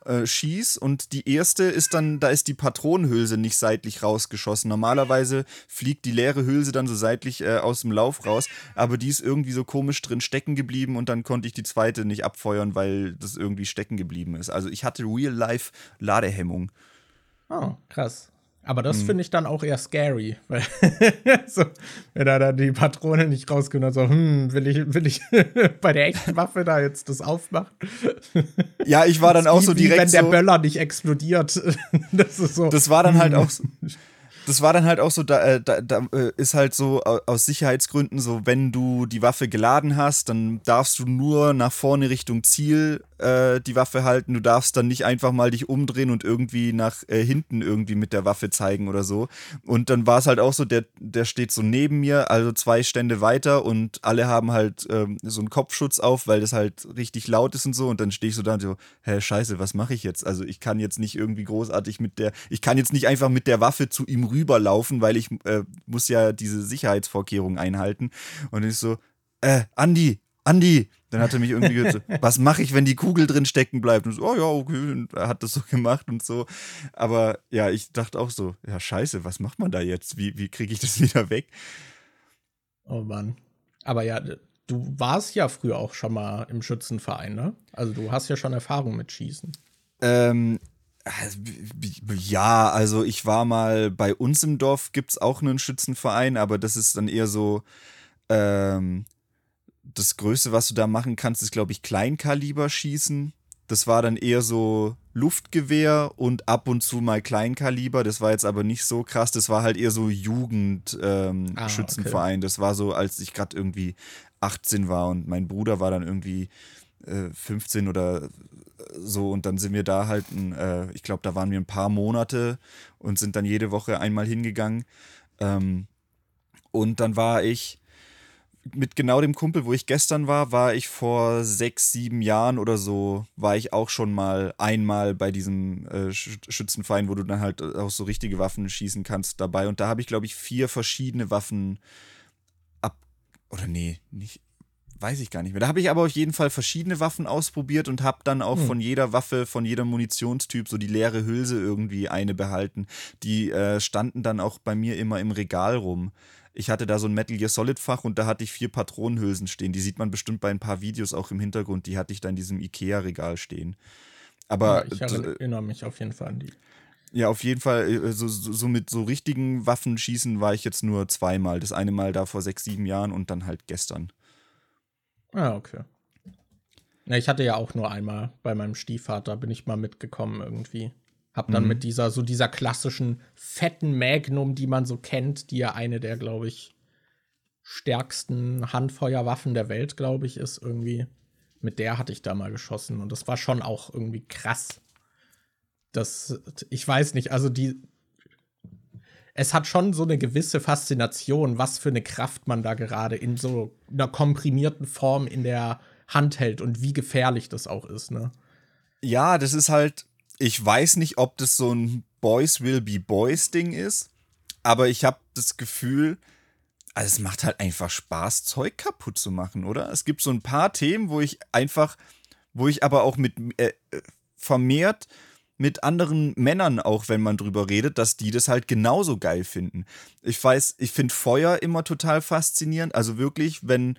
äh, schieß und die erste ist dann, da ist die Patronenhülse nicht seitlich rausgeschossen. Normalerweise fliegt die leere Hülse dann so seitlich äh, aus dem Lauf raus, aber die ist irgendwie so komisch drin stecken geblieben und dann konnte ich die zweite nicht abfeuern, weil das irgendwie stecken geblieben ist. Also ich hatte Real-Life Ladehemmung.
Oh, krass. Aber das
Mhm.
finde ich dann auch eher scary, <laughs> weil so, wenn dann die Patrone nicht rauskommt so, hm, will ich, will ich <laughs> bei der echten Waffe da jetzt das aufmachen?
Ja, ich war dann auch so
wie
direkt
wenn der
so,
Böller nicht explodiert. <laughs> das ist so.
Das war dann halt auch so. Das war dann halt auch so, da, äh, da, da äh, ist halt so au- aus Sicherheitsgründen so, wenn du die Waffe geladen hast, dann darfst du nur nach vorne Richtung Ziel äh, die Waffe halten. Du darfst dann nicht einfach mal dich umdrehen und irgendwie nach äh, hinten irgendwie mit der Waffe zeigen oder so. Und dann war es halt auch so, der, der steht so neben mir, also zwei Stände weiter und alle haben halt ähm, so einen Kopfschutz auf, weil das halt richtig laut ist und so. Und dann stehe ich so da und so, hä, scheiße, was mache ich jetzt? Also ich kann jetzt nicht irgendwie großartig mit der, ich kann jetzt nicht einfach mit der Waffe zu ihm rüberlaufen, weil ich äh, muss ja diese Sicherheitsvorkehrungen einhalten. Und ist so, äh, Andi, Andi. Dann hat er mich irgendwie gesagt, <laughs> so, was mache ich, wenn die Kugel drin stecken bleibt? Und so, oh ja, okay, und er hat das so gemacht und so. Aber ja, ich dachte auch so, ja, scheiße, was macht man da jetzt? Wie, wie kriege ich das <laughs> wieder weg?
Oh Mann. Aber ja, du warst ja früher auch schon mal im Schützenverein, ne? Also du hast ja schon Erfahrung mit Schießen.
Ähm, ja, also ich war mal bei uns im Dorf, gibt es auch einen Schützenverein, aber das ist dann eher so, ähm, das Größte, was du da machen kannst, ist, glaube ich, Kleinkaliber schießen. Das war dann eher so Luftgewehr und ab und zu mal Kleinkaliber. Das war jetzt aber nicht so krass. Das war halt eher so Jugendschützenverein. Ähm,
Ah,
Schützenverein. Das war so, als ich gerade irgendwie 18 war und mein Bruder war dann irgendwie äh, 15 oder so und dann sind wir da halt, ein, äh, ich glaube, da waren wir ein paar Monate und sind dann jede Woche einmal hingegangen. Ähm, und dann war ich mit genau dem Kumpel, wo ich gestern war, war ich vor sechs, sieben Jahren oder so, war ich auch schon mal einmal bei diesem äh, Schützenverein, wo du dann halt auch so richtige Waffen schießen kannst dabei. Und da habe ich, glaube ich, vier verschiedene Waffen ab. Oder nee, nicht. Weiß ich gar nicht mehr. Da habe ich aber auf jeden Fall verschiedene Waffen ausprobiert und habe dann auch hm. von jeder Waffe, von jedem Munitionstyp so die leere Hülse irgendwie eine behalten. Die äh, standen dann auch bei mir immer im Regal rum ich hatte da so ein Metal Gear Solid Fach und da hatte ich vier Patronenhülsen stehen. Die sieht man bestimmt bei ein paar Videos auch im Hintergrund. Die hatte ich da in diesem Ikea-Regal stehen. Aber.
Ja, ich erinnere mich auf jeden Fall an die.
Ja, auf jeden Fall, äh, so, so, so, mit so richtigen Waffen schießen war ich jetzt nur zweimal. Das eine Mal da vor sechs, sieben Jahren und dann halt gestern.
Ah, okay. Ja, ich hatte ja auch nur einmal bei meinem Stiefvater, bin ich mal mitgekommen irgendwie. Hab dann mhm. mit dieser, so dieser klassischen fetten Magnum, die man so kennt, die ja eine der, glaube ich, stärksten Handfeuerwaffen der Welt, glaube ich, ist irgendwie. Mit der hatte ich da mal geschossen und das war schon auch irgendwie krass. Das, ich weiß nicht, also die, es hat schon so eine gewisse Faszination, was für eine Kraft man da gerade in so einer komprimierten Form in der Hand hält und wie gefährlich das auch ist, ne?
Ja, das ist halt, ich weiß nicht, ob das so ein Boys will be Boys Ding ist, aber ich habe das Gefühl, also es macht halt einfach Spaß, Zeug kaputt zu machen, oder? Es gibt so ein paar Themen, wo ich einfach, wo ich aber auch mit äh, vermehrt mit anderen Männern auch, wenn man drüber redet, dass die das halt genauso geil finden. Ich weiß, ich finde Feuer immer total faszinierend. Also wirklich, wenn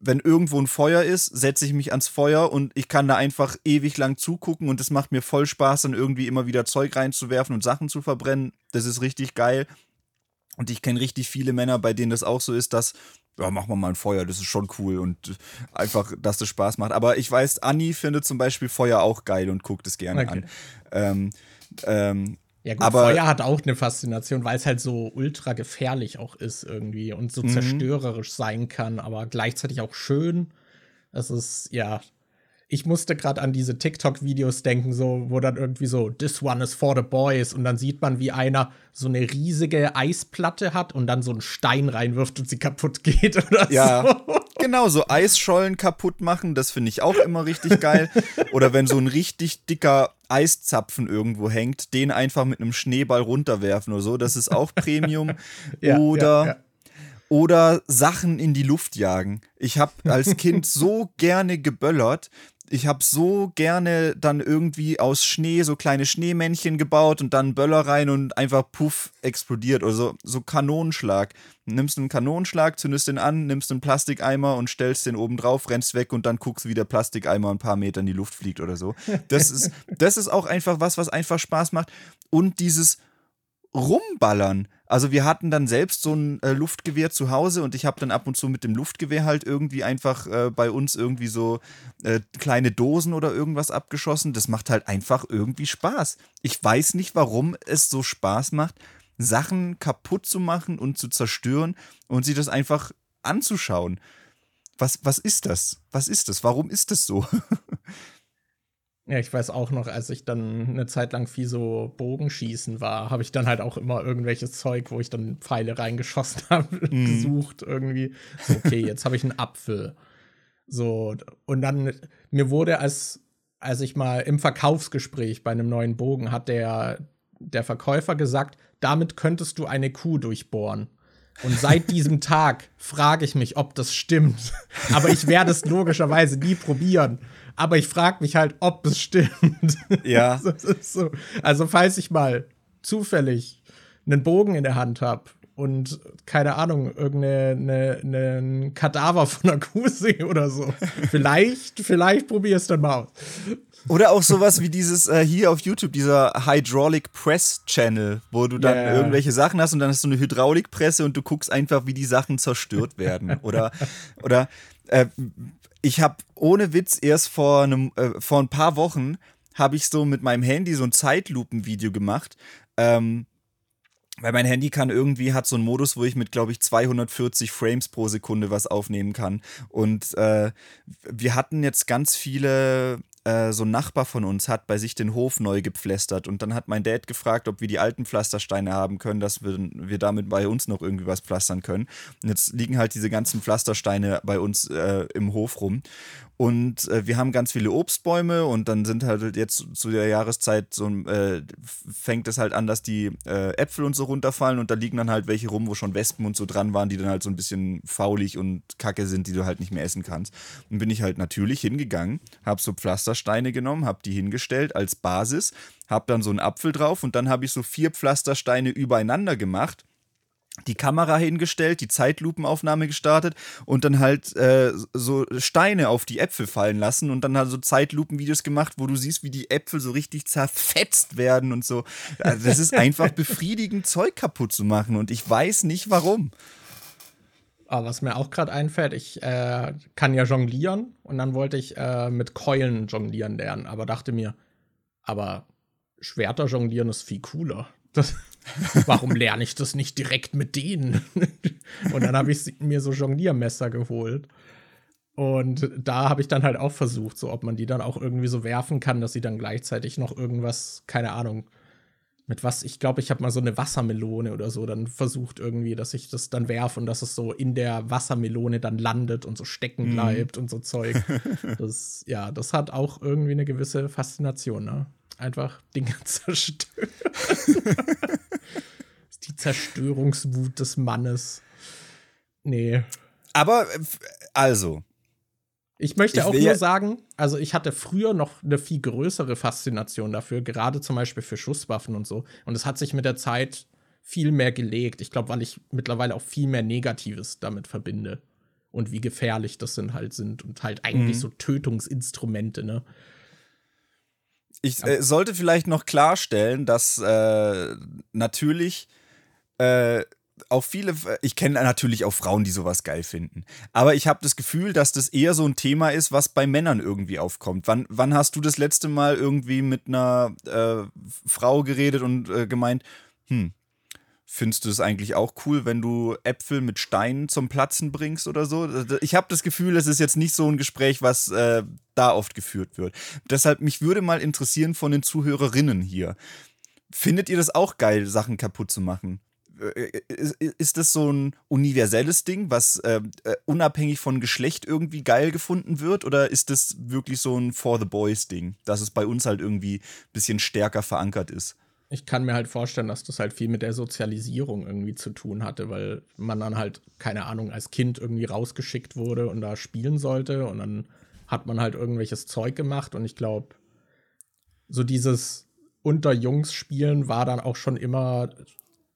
wenn irgendwo ein Feuer ist, setze ich mich ans Feuer und ich kann da einfach ewig lang zugucken und es macht mir voll Spaß, dann irgendwie immer wieder Zeug reinzuwerfen und Sachen zu verbrennen. Das ist richtig geil. Und ich kenne richtig viele Männer, bei denen das auch so ist, dass, ja, machen wir mal ein Feuer, das ist schon cool und einfach, dass das Spaß macht. Aber ich weiß, Anni findet zum Beispiel Feuer auch geil und guckt es gerne okay. an. Ähm,
ähm, ja, gut, aber Feuer hat auch eine Faszination, weil es halt so ultra gefährlich auch ist irgendwie und so mhm. zerstörerisch sein kann, aber gleichzeitig auch schön. Es ist, ja. Ich musste gerade an diese TikTok-Videos denken, so, wo dann irgendwie so, this one is for the boys, und dann sieht man, wie einer so eine riesige Eisplatte hat und dann so einen Stein reinwirft und sie kaputt geht <laughs> oder
ja. so. Genau, so Eisschollen kaputt machen, das finde ich auch immer richtig geil. <laughs> Oder wenn so ein richtig dicker Eiszapfen irgendwo hängt, den einfach mit einem Schneeball runterwerfen oder so, das ist auch Premium. <laughs> ja, oder, ja, oder Sachen in die Luft jagen. Ich habe als Kind so gerne geböllert ich habe so gerne dann irgendwie aus Schnee so kleine Schneemännchen gebaut und dann Böller rein und einfach puff explodiert oder so, so Kanonenschlag. Nimmst einen Kanonenschlag, zündest den an, nimmst einen Plastikeimer und stellst den oben drauf, rennst weg und dann guckst, wie der Plastikeimer ein paar Meter in die Luft fliegt oder so. Das ist, das ist auch einfach was, was einfach Spaß macht. Und dieses Rumballern. Also wir hatten dann selbst so ein äh, Luftgewehr zu Hause und ich habe dann ab und zu mit dem Luftgewehr halt irgendwie einfach äh, bei uns irgendwie so äh, kleine Dosen oder irgendwas abgeschossen. Das macht halt einfach irgendwie Spaß. Ich weiß nicht, warum es so Spaß macht, Sachen kaputt zu machen und zu zerstören und sich das einfach anzuschauen. Was, was ist das? Was ist das? Warum ist das so? <laughs>
Ja, ich weiß auch noch, als ich dann eine Zeit lang viel so Bogenschießen war, habe ich dann halt auch immer irgendwelches Zeug, wo ich dann Pfeile reingeschossen <laughs> habe, mm. gesucht irgendwie. So, okay, jetzt habe ich einen Apfel. So, und dann, mir wurde als, als ich mal im Verkaufsgespräch bei einem neuen Bogen hat der, der Verkäufer gesagt, damit könntest du eine Kuh durchbohren. Und seit diesem Tag frage ich mich, ob das stimmt. <laughs> Aber ich werde es logischerweise nie probieren aber ich frage mich halt, ob es stimmt.
Ja. <laughs>
so. Also, falls ich mal zufällig einen Bogen in der Hand habe und keine Ahnung, irgendeinen Kadaver von einer Kuh sehe oder so. vielleicht, <laughs> vielleicht probier es dann mal aus.
Oder auch sowas wie dieses äh, hier auf YouTube, dieser Hydraulic Press Channel, wo du dann yeah. irgendwelche Sachen hast und dann hast du eine Hydraulikpresse und du guckst einfach, wie die Sachen zerstört werden. oder, oder äh, ich habe ohne Witz erst vor, einem, äh, vor ein paar Wochen habe ich so mit meinem Handy so ein Zeitlupenvideo gemacht, ähm, weil mein Handy kann irgendwie, hat so einen Modus, wo ich mit, glaube ich, 240 Frames pro Sekunde was aufnehmen kann. Und äh, wir hatten jetzt ganz viele äh, so ein Nachbar von uns hat bei sich den Hof neu gepflastert und dann hat mein Dad gefragt, ob wir die alten Pflastersteine haben können, dass wir, wir damit bei uns noch irgendwie was pflastern können. Und jetzt liegen halt diese ganzen Pflastersteine bei uns äh, im Hof rum und äh, wir haben ganz viele Obstbäume und dann sind halt jetzt zu der Jahreszeit so äh, fängt es halt an, dass die äh, Äpfel und so runterfallen und da liegen dann halt welche rum, wo schon Wespen und so dran waren, die dann halt so ein bisschen faulig und kacke sind, die du halt nicht mehr essen kannst. Und bin ich halt natürlich hingegangen, habe so Pflastersteine genommen, habe die hingestellt als Basis, habe dann so einen Apfel drauf und dann habe ich so vier Pflastersteine übereinander gemacht die Kamera hingestellt, die Zeitlupenaufnahme gestartet und dann halt äh, so Steine auf die Äpfel fallen lassen und dann halt so Zeitlupenvideos gemacht, wo du siehst, wie die Äpfel so richtig zerfetzt werden und so. Also das ist <laughs> einfach befriedigend, Zeug kaputt zu machen und ich weiß nicht warum.
Aber was mir auch gerade einfällt, ich äh, kann ja jonglieren und dann wollte ich äh, mit Keulen jonglieren lernen, aber dachte mir, aber Schwerter jonglieren ist viel cooler. Das, <laughs> warum lerne ich das nicht direkt mit denen? <laughs> und dann habe ich mir so Jongliermesser geholt. Und da habe ich dann halt auch versucht, so ob man die dann auch irgendwie so werfen kann, dass sie dann gleichzeitig noch irgendwas, keine Ahnung, mit was, ich glaube, ich habe mal so eine Wassermelone oder so dann versucht irgendwie, dass ich das dann werfe und dass es so in der Wassermelone dann landet und so stecken mhm. bleibt mm. und so Zeug. <laughs> Das, ja, das hat auch irgendwie eine gewisse Faszination, ne? Einfach Dinge <laughs> zerstören. <laughs> die Zerstörungswut des Mannes. Nee.
Aber, also,
ich möchte ich auch nur sagen, also ich hatte früher noch eine viel größere Faszination dafür, gerade zum Beispiel für Schusswaffen und so. Und es hat sich mit der Zeit viel mehr gelegt. Ich glaube, weil ich mittlerweile auch viel mehr Negatives damit verbinde. Und wie gefährlich das sind halt sind und halt eigentlich mhm. so Tötungsinstrumente, ne?
Ich äh, sollte vielleicht noch klarstellen, dass äh, natürlich äh, auch viele, ich kenne natürlich auch Frauen, die sowas geil finden. Aber ich habe das Gefühl, dass das eher so ein Thema ist, was bei Männern irgendwie aufkommt. Wann, wann hast du das letzte Mal irgendwie mit einer äh, Frau geredet und äh, gemeint, hm, findest du es eigentlich auch cool, wenn du Äpfel mit Steinen zum Platzen bringst oder so? Ich habe das Gefühl, es ist jetzt nicht so ein Gespräch, was äh, da oft geführt wird. Deshalb, mich würde mal interessieren von den Zuhörerinnen hier. Findet ihr das auch geil, Sachen kaputt zu machen? Äh, ist, ist das so ein universelles Ding, was ähm, äh, unabhängig von Geschlecht irgendwie geil gefunden wird? Oder ist das wirklich so ein For the Boys Ding, dass es bei uns halt irgendwie ein bisschen stärker verankert ist?
Ich kann mir halt vorstellen, dass das halt viel mit der Sozialisierung irgendwie zu tun hatte, weil man dann halt, keine Ahnung, als Kind irgendwie rausgeschickt wurde und da spielen sollte und dann hat man halt irgendwelches Zeug gemacht und ich glaube, so dieses unter Jungs spielen war dann auch schon immer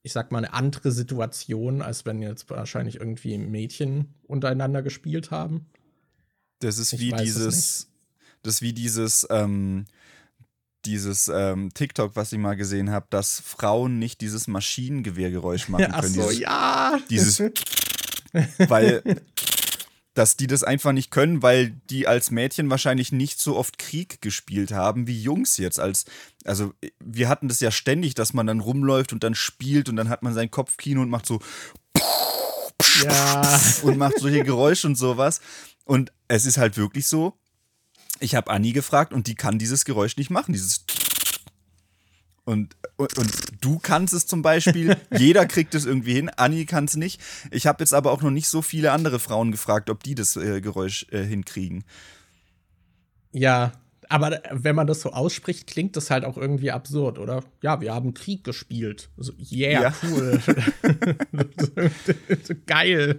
ich sag mal, eine andere Situation, als wenn jetzt wahrscheinlich irgendwie Mädchen untereinander gespielt haben.
Das ist ich wie dieses, das ist wie dieses, ähm, dieses ähm, TikTok, was ich mal gesehen habe, dass Frauen nicht dieses Maschinengewehrgeräusch <laughs> machen können. Ach
so,
dieses,
ja.
Dieses, <laughs> weil dass die das einfach nicht können, weil die als Mädchen wahrscheinlich nicht so oft Krieg gespielt haben wie Jungs jetzt. Als, also wir hatten das ja ständig, dass man dann rumläuft und dann spielt und dann hat man sein Kopfkino und macht so
ja.
und macht solche Geräusche und sowas. Und es ist halt wirklich so, ich habe Anni gefragt und die kann dieses Geräusch nicht machen, dieses und, und, und, du kannst es zum Beispiel, <laughs> jeder kriegt es irgendwie hin, Anni kann es nicht. Ich habe jetzt aber auch noch nicht so viele andere Frauen gefragt, ob die das äh, Geräusch äh, hinkriegen.
Ja, aber wenn man das so ausspricht, klingt das halt auch irgendwie absurd, oder? Ja, wir haben Krieg gespielt. So, yeah, ja. cool. <laughs> <laughs> Geil.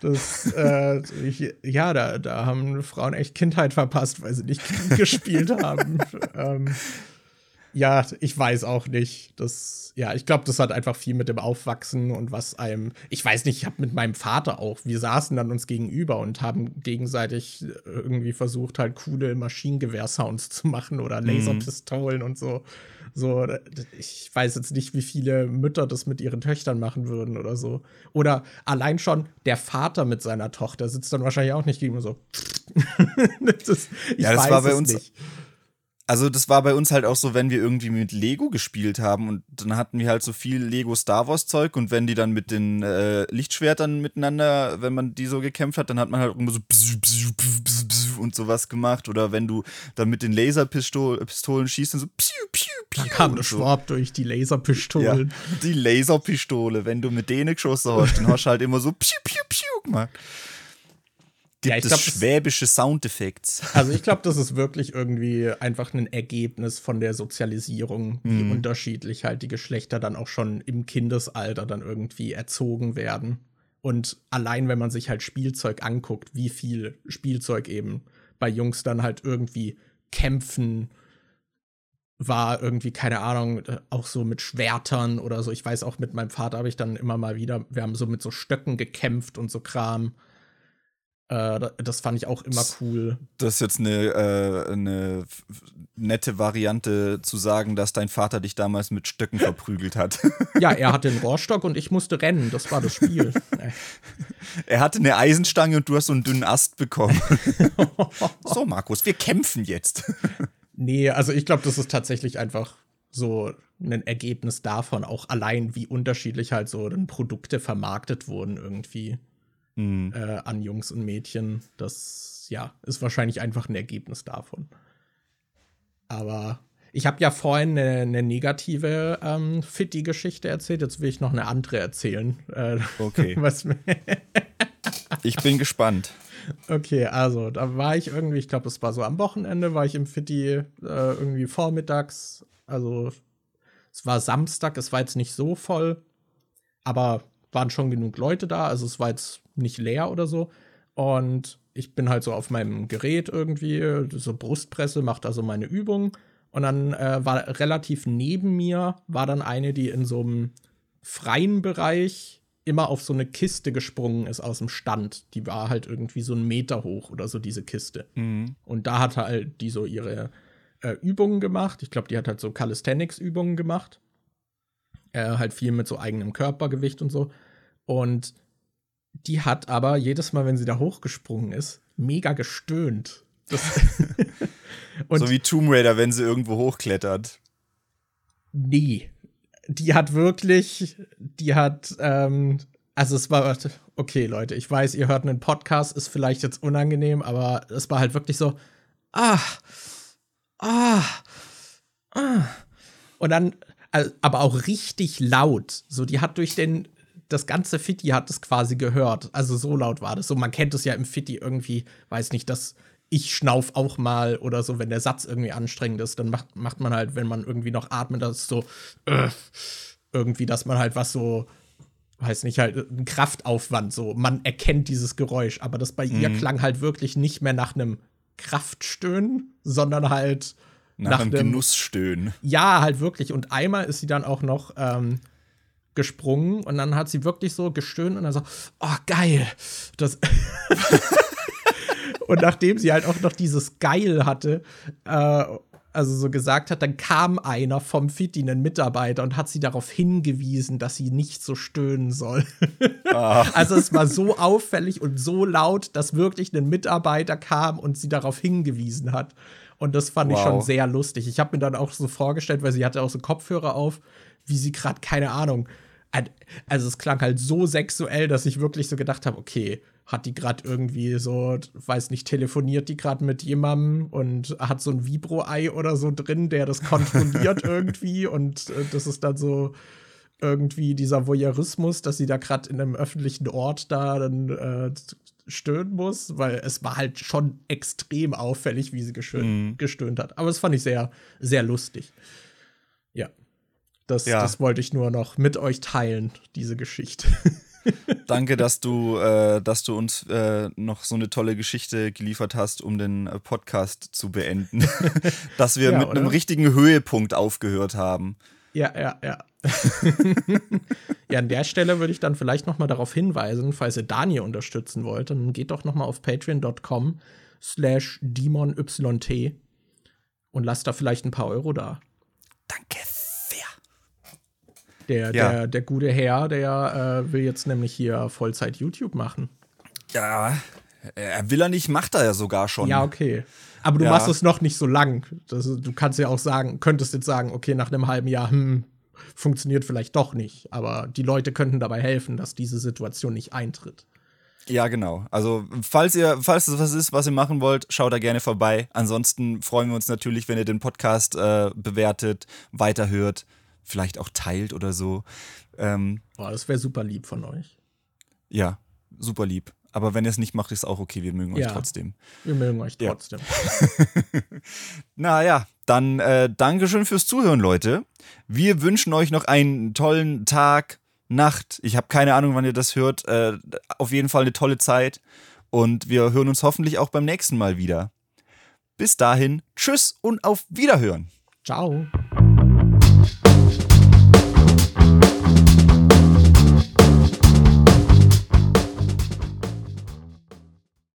Das, äh, ich, ja, da, da haben Frauen echt Kindheit verpasst, weil sie nicht Krieg gespielt haben. ähm, ja, ich weiß auch nicht. Das, ja, ich glaube, das hat einfach viel mit dem Aufwachsen und was einem. Ich weiß nicht, ich habe mit meinem Vater auch. Wir saßen dann uns gegenüber und haben gegenseitig irgendwie versucht, halt coole Maschinengewehr-Sounds zu machen oder mhm. Laserpistolen mhm. und so. So, ich weiß jetzt nicht, wie viele Mütter das mit ihren Töchtern machen würden oder so. Oder allein schon der Vater mit seiner Tochter sitzt dann wahrscheinlich auch nicht gegen so. <laughs>
das, ich ja, das weiß war bei uns. Nicht Also das war bei uns halt auch so, wenn wir irgendwie mit Lego gespielt haben und dann hatten wir halt so viel Lego Star Wars Zeug und wenn die dann mit den äh, Lichtschwertern miteinander, wenn man die so gekämpft hat, dann hat man halt immer so und sowas gemacht oder wenn du dann mit den Laserpistolen schießt, dann so piu, piu,
piu. Da kam der Schwab durch die Laserpistolen.
Ja, die Laserpistole, wenn du mit denen geschossen hast, dann hast du halt immer so piu, piu, piu gemacht gibt ja, ich glaub, es schwäbische Soundeffekte. <laughs>
Also ich glaube, das ist wirklich irgendwie einfach ein Ergebnis von der Sozialisierung, wie mhm. unterschiedlich halt die Geschlechter dann auch schon im Kindesalter dann irgendwie erzogen werden. Und allein, wenn man sich halt Spielzeug anguckt, wie viel Spielzeug eben bei Jungs dann halt irgendwie kämpfen war irgendwie, keine Ahnung, auch so mit Schwertern oder so. Ich weiß auch, mit meinem Vater habe ich dann immer mal wieder, wir haben so mit so Stöcken gekämpft und so Kram. Äh, das fand ich auch immer cool.
Das ist jetzt eine, äh, eine nette Variante zu sagen, dass dein Vater dich damals mit Stöcken verprügelt hat. <laughs>
Ja, er hatte <laughs> einen Rohrstock und ich musste rennen. Das war das Spiel. <laughs>
er hatte eine Eisenstange und du hast so einen dünnen Ast bekommen. so, Markus, wir kämpfen jetzt.
nee, also ich glaube, das ist tatsächlich einfach so ein Ergebnis davon, auch allein, wie unterschiedlich halt so Produkte vermarktet wurden irgendwie mhm. äh, an Jungs und Mädchen. Das ja ist wahrscheinlich einfach ein Ergebnis davon. Aber ich habe ja vorhin eine, eine negative ähm, Fitti-Geschichte erzählt. Jetzt will ich noch eine andere erzählen. Äh,
okay. <laughs> <laughs> ich bin gespannt.
Okay, also da war ich irgendwie, ich glaube, es war so am Wochenende, war ich im Fitti äh, irgendwie vormittags. Also es war Samstag, es war jetzt nicht so voll, aber waren schon genug Leute da. Also es war jetzt nicht leer oder so. Und ich bin halt so auf meinem Gerät irgendwie, so Brustpresse, macht also meine Übung. Und dann äh, war relativ neben mir, war dann eine, die in so einem freien Bereich immer auf so eine Kiste gesprungen ist aus dem Stand. Die war halt irgendwie so einen Meter hoch oder so, diese Kiste. Mhm. Und da hat halt die so ihre äh, Übungen gemacht. Ich glaube, die hat halt so Calisthenics-Übungen gemacht. Äh, halt viel mit so eigenem Körpergewicht und so. Und die hat aber jedes Mal, wenn sie da hochgesprungen ist, mega gestöhnt. <laughs>
so wie Tomb Raider, wenn sie irgendwo hochklettert.
Nee. Die hat wirklich, die hat, ähm, also es war, okay, Leute, ich weiß, ihr hört einen Podcast, ist vielleicht jetzt unangenehm, aber es war halt wirklich so, ah, ah, ah. Und dann, aber auch richtig laut. So, die hat durch den, das ganze Fitti hat es quasi gehört. Also so laut war das. So, man kennt es ja im Fitti irgendwie, weiß nicht, dass ich schnauf auch mal oder so, wenn der Satz irgendwie anstrengend ist, dann macht, macht man halt, wenn man irgendwie noch atmet, das ist so äh, irgendwie, dass man halt was so, weiß nicht, halt ein Kraftaufwand, so, man erkennt dieses Geräusch, aber das bei mhm. ihr klang halt wirklich nicht mehr nach einem Kraftstöhnen, sondern halt
nach, nach einem Genussstöhnen.
Ja, halt wirklich. Und einmal ist sie dann auch noch ähm, gesprungen und dann hat sie wirklich so gestöhnt und dann so, oh geil. Das <laughs> und nachdem sie halt auch noch dieses Geil hatte, äh, also so gesagt hat, dann kam einer vom Fitti, ein Mitarbeiter, und hat sie darauf hingewiesen, dass sie nicht so stöhnen soll. Ah. <laughs> Also es war so auffällig und so laut, dass wirklich ein Mitarbeiter kam und sie darauf hingewiesen hat. Und das fand wow. ich schon sehr lustig. Ich habe mir dann auch so vorgestellt, weil sie hatte auch so Kopfhörer auf, wie sie gerade, keine Ahnung, also es klang halt so sexuell, dass ich wirklich so gedacht habe, okay, hat die gerade irgendwie so, weiß nicht, telefoniert die gerade mit jemandem und hat so ein Vibro-Ei oder so drin, der das kontrolliert <laughs> irgendwie und äh, das ist dann so irgendwie dieser Voyeurismus, dass sie da gerade in einem öffentlichen Ort da dann äh, stöhnen muss, weil es war halt schon extrem auffällig, wie sie gestöhnt, mhm. gestöhnt hat. Aber es fand ich sehr, sehr lustig. Ja. Das, ja. das wollte ich nur noch mit euch teilen, diese Geschichte. <laughs>
Danke, dass du, äh, dass du uns äh, noch so eine tolle Geschichte geliefert hast, um den äh, Podcast zu beenden. <laughs> dass wir ja, mit oder? einem richtigen Höhepunkt aufgehört haben.
Ja, ja, ja. <laughs> ja, an der Stelle würde ich dann vielleicht noch mal darauf hinweisen, falls ihr Daniel unterstützen wollt, dann geht doch noch mal auf patreon.com slash demonyt und lasst da vielleicht ein paar Euro da.
Danke
der, ja. der, der gute Herr, der äh, will jetzt nämlich hier Vollzeit YouTube machen.
Ja, Er will er nicht, macht er ja sogar schon.
Ja, okay. Aber du
Ja.
machst es noch nicht so lang. Das, du kannst ja auch sagen, könntest jetzt sagen, okay, nach einem halben Jahr, hm, funktioniert vielleicht doch nicht. Aber die Leute könnten dabei helfen, dass diese Situation nicht eintritt.
Ja, genau. Also, falls ihr, falls es was ist, was ihr machen wollt, schaut da gerne vorbei. Ansonsten freuen wir uns natürlich, wenn ihr den Podcast äh, bewertet, weiterhört, vielleicht auch teilt oder so. Ähm,
Boah, das wäre super lieb von euch.
ja, super lieb. Aber wenn ihr es nicht macht, ist auch okay. Wir mögen euch
Ja.
trotzdem.
Wir mögen euch
Ja.
trotzdem. <laughs>
Naja, dann äh, Dankeschön fürs Zuhören, Leute. Wir wünschen euch noch einen tollen Tag, Nacht. Ich habe keine Ahnung, wann ihr das hört. Äh, auf jeden Fall eine tolle Zeit. Und wir hören uns hoffentlich auch beim nächsten Mal wieder. Bis dahin, tschüss und auf Wiederhören.
Ciao.